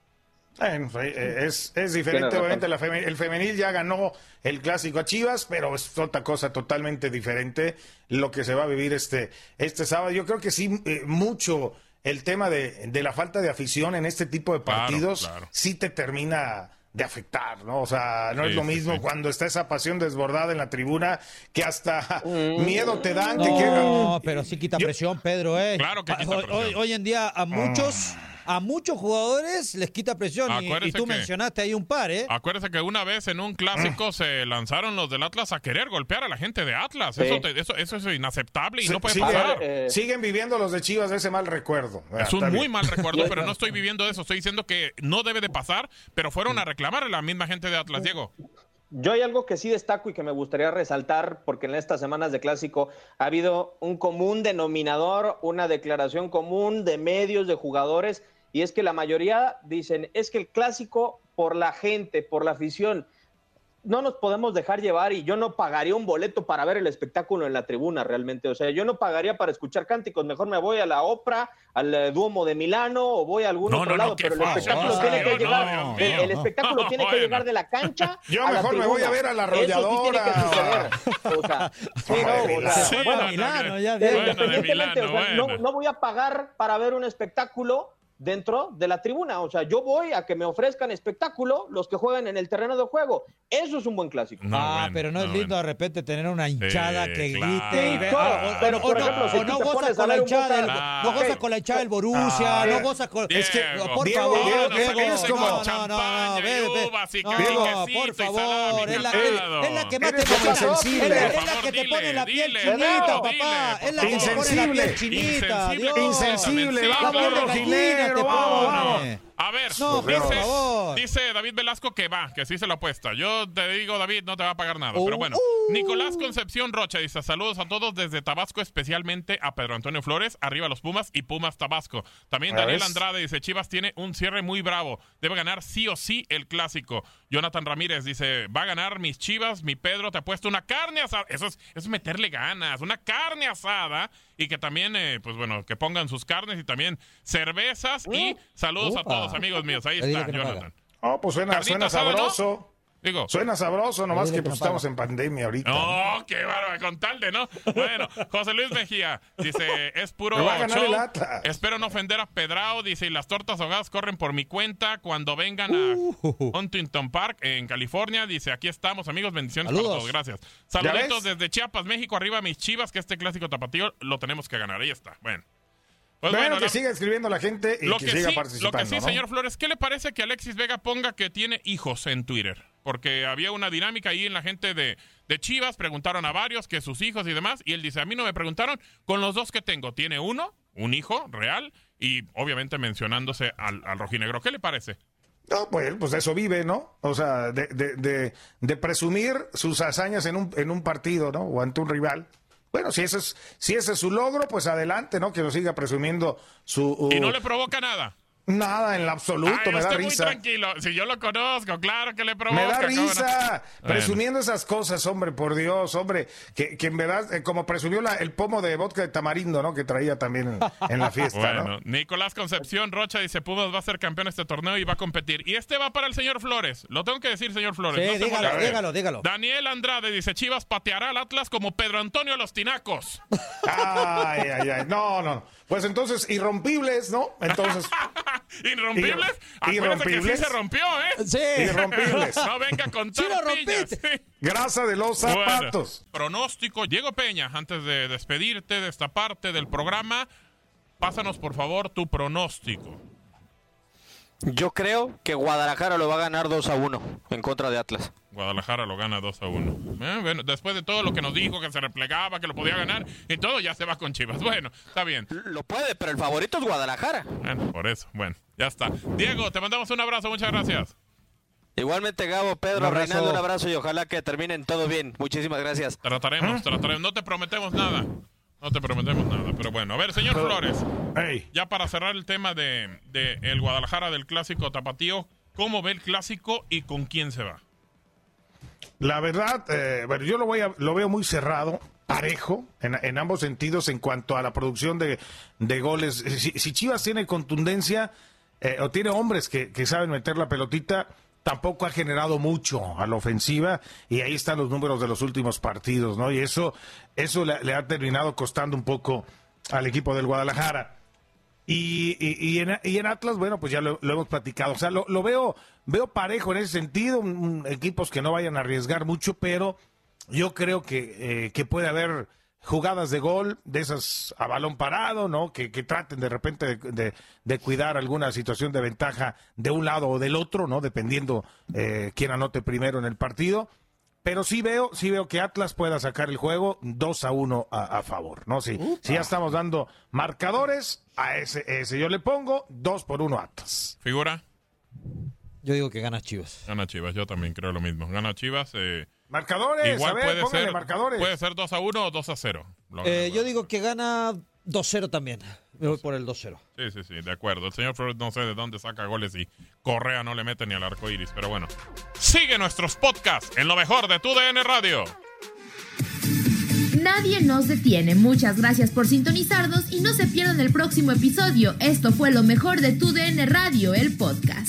Bueno, eh, es, es
Tiene
diferente, obviamente. La feme- el femenil ya ganó el clásico a Chivas, pero es otra cosa totalmente diferente lo que se va a vivir este, este sábado. Yo creo que sí, eh, mucho el tema de, de la falta de afición en este tipo de partidos
claro.
sí te termina de afectar, ¿no? O sea, no
Sí,
es lo mismo
sí.
cuando está esa pasión desbordada en la tribuna que hasta miedo te dan. que
No,
quieran-
pero sí quita
Yo-
presión, Pedro, ¿eh?
Claro que quita
Hoy-
presión.
Hoy, hoy en día a muchos, a muchos jugadores les quita presión. Y, tú
que-
mencionaste ahí un par, ¿eh?
Acuérdese que una vez en un clásico
Mm.
se lanzaron los del Atlas a querer golpear a la gente de Atlas.
Sí.
Eso, te- eso, eso es inaceptable y
Sí,
no puede
sigue-
pasar.
eh,
Siguen viviendo los de Chivas de ese mal recuerdo. Ah,
Es un muy
bien.
mal recuerdo, pero no estoy viviendo eso. Estoy diciendo que no debe de pasar, pero fueron a reclamar a la misma gente de Atlas, Diego.
Yo hay algo que sí destaco y que me gustaría resaltar, porque en estas semanas de clásico ha habido un común denominador, una declaración común de medios, de jugadores, y es que la mayoría dicen, es que el clásico por la gente, por la afición, no nos podemos dejar llevar y yo no pagaría un boleto para ver el espectáculo en la tribuna realmente. O sea, yo no pagaría para escuchar cánticos, mejor me voy a la ópera, al eh, Duomo de Milano o voy a algún
No,
otro
no, no,
lado,
qué
pero el espectáculo
No,
tiene que
no,
llegar, el, espectáculo tiene que llegar de la cancha.
Yo
a la
mejor me voy a ver a la arrolladora.
no,
no, no,
no, no voy a pagar para ver un espectáculo dentro de la tribuna. O sea, yo voy a que me ofrezcan espectáculo los que juegan en el terreno de juego. Eso es un buen clásico.
No,
ah,
bueno,
pero no, es lindo
bueno.
de repente tener una hinchada
Sí,
que grite.
Claro,
o-
pero, por
no-
ejemplo, si
no gozas con la hinchada no
Ah.
gozas con la hinchada del Borussia,
Ah,
no gozas con...
Diego,
es que, por
Diego,
favor,
Diego,
Diego,
es como
no, no, no, No, por favor, es la, que más te es
insensible.
la, que te pone la piel chinita,
no,
papá, es la que te pone la piel chinita,
Insensible.
Vamos, Rojinegro,
te
vamos,
pone.
vamos.
A ver,
No,
dice, David Velasco que va, que sí se lo apuesta. Yo te digo, David, no te va a pagar nada. Pero bueno,
uh.
Nicolás Concepción Rocha dice: Saludos a todos desde Tabasco, especialmente a Pedro Antonio Flores, arriba los Pumas y Pumas Tabasco. También
¿Ya
Daniel
ves?
Andrade dice: Chivas tiene un cierre muy bravo. Debe ganar sí o sí el clásico. Jonathan Ramírez dice: Va a ganar mis Chivas, mi Pedro, te ha puesto una carne asada. Eso es, eso es meterle ganas, una carne asada. Y que también, eh, pues bueno, que pongan sus carnes y también cervezas. Y saludos a
Upa.
Todos, amigos míos. Ahí está,
no
Jonathan.
Oh, pues suena, suena sabroso.
Digo,
Suena sabroso, nomás que pues, estamos en pandemia ahorita.
No, qué bárbaro, con tal de no. Bueno, José Luis Mejía dice, es puro
Me va a ganar
show.
el Atlas.
Espero no ofender a Pedrao, dice, y las tortas ahogadas corren por mi cuenta cuando vengan a
Uh.
Huntington Park en California. Dice, aquí estamos, amigos, bendiciones para
Saludos.
todos, gracias.
¿Ya
Saluditos desde Chiapas, México, arriba mis chivas, que este clásico tapatío lo tenemos que ganar. Ahí está, bueno. Pues
bueno, que
la-
siga escribiendo la gente y
lo
que,
que,
siga
sí,
participando.
lo que sí,
¿no?
señor Flores, ¿qué le parece que Alexis Vega ponga que tiene hijos en Twitter? Porque había una dinámica ahí en la gente de, de Chivas, preguntaron a varios que sus hijos y demás, y él dice, a mí no me preguntaron, con los dos que tengo, tiene uno, un hijo real, y obviamente mencionándose al, al rojinegro. ¿Qué le parece?
No, pues, pues de eso vive, ¿no? O sea, de, de, de, de presumir sus hazañas en un, en un partido, ¿no? O ante un rival. Bueno, si ese es, si ese es su logro, pues adelante, ¿no? Que lo siga presumiendo su...
Y no
uh,
le provoca nada.
Nada en lo absoluto,
Ay,
me da
usted muy
risa.
tranquilo. Si yo lo conozco, claro que le provoca.
Me da risa
Bueno.
presumiendo esas cosas, hombre, por Dios, hombre, que, que en verdad, eh, como presumió la- el pomo de vodka de tamarindo, ¿no? Que traía también en, en la fiesta,
Bueno,
¿no?
Nicolás Concepción Rocha dice, Pumas va a ser campeón este torneo y va a competir. Y este va para el señor Flores. Lo tengo que decir, señor Flores.
Sí,
no
dígalo, dígalo, dígalo.
Daniel Andrade dice, Chivas pateará al Atlas como Pedro Antonio a los tinacos.
Ay, ay, ay. No, no. Pues entonces, irrompibles, ¿no? Entonces,
Irrompibles. Que
irrompibles.
sí se rompió, ¿eh?
Sí.
irrompibles.
No venga con
Sí lo rompiste.
Grasa de los
Bueno,
zapatos.
pronóstico. Diego Peña, antes de despedirte de esta parte del programa, pásanos por favor tu pronóstico.
Yo creo que Guadalajara lo va a ganar 2 a 1 en contra de Atlas.
Guadalajara lo gana 2 a 1. Eh, bueno, después de todo lo que nos dijo, que se replegaba, que lo podía ganar, y todo ya se va con Chivas. Bueno, está bien.
Lo puede, pero el favorito es Guadalajara.
Bueno, por eso. Bueno, ya está. Diego, te mandamos un abrazo. Muchas gracias.
Igualmente, Gabo, Pedro,
Un.
Reinaldo, un abrazo y ojalá que terminen todo bien. Muchísimas gracias.
Trataremos, trataremos. No te prometemos nada. No te prometemos nada. Pero bueno, a ver, señor Flores.
Ey.
Ya para cerrar el tema de, de el Guadalajara del clásico tapatío, ¿cómo ve el clásico y con quién se va?
La verdad, eh, bueno, yo lo, voy a, lo veo muy cerrado, parejo, en, en ambos sentidos en cuanto a la producción de, de goles. Si, si Chivas tiene contundencia eh, o tiene hombres que, que saben meter la pelotita, tampoco ha generado mucho a la ofensiva y ahí están los números de los últimos partidos, ¿no? Y eso, eso le, ha terminado costando un poco al equipo del Guadalajara. Y, y- y en, y en Atlas, bueno, pues ya lo, hemos platicado. O sea, lo, lo veo, veo parejo en ese sentido, un- equipos que no vayan a arriesgar mucho, pero yo creo que, eh, que puede haber jugadas de gol, de esas a balón parado, ¿no? Que, que traten de repente de, de- de cuidar alguna situación de ventaja de un lado o del otro, ¿no? Dependiendo eh, quién anote primero en el partido. Pero sí veo, sí veo que Atlas pueda sacar el juego 2 a 1 a, a favor, ¿no? Si, si ya estamos dando marcadores, a ese, ese yo le pongo 2 por 1 Atlas.
¿Figura?
Yo digo que gana Chivas.
Gana Chivas, yo también creo lo mismo. Gana Chivas. eh,
Marcadores,
igual
a ver,
puede
póngale
ser,
marcadores.
puede ser 2 a 1 o 2 a 0. Lo-
Eh, yo digo que gana 2-0 también. Me voy por el 2-0.
Sí, sí, sí, de acuerdo. El señor Flores no sé de dónde saca goles y Correa no le mete ni al arco iris, pero bueno. Sigue nuestros podcasts en lo mejor de tu DN Radio.
Nadie nos detiene. Muchas gracias por sintonizarnos y no se pierdan el próximo episodio. Esto fue lo mejor de tu DN Radio, el podcast.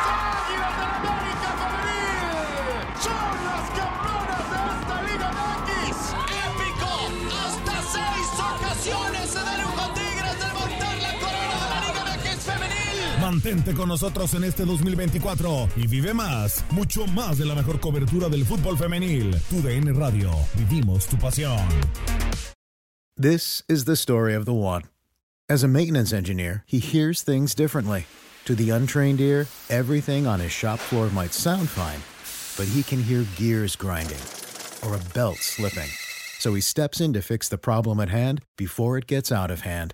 Mantente con nosotros en este 2024 y vive más, mucho más de la mejor cobertura del fútbol femenil. UDN Radio, vivimos tu pasión.
This is the story of the one. As a maintenance engineer, he hears things differently. To the untrained ear, everything on his shop floor might sound fine, but he can hear gears grinding or a belt slipping. So he steps in to fix the problem at hand before it gets out of hand.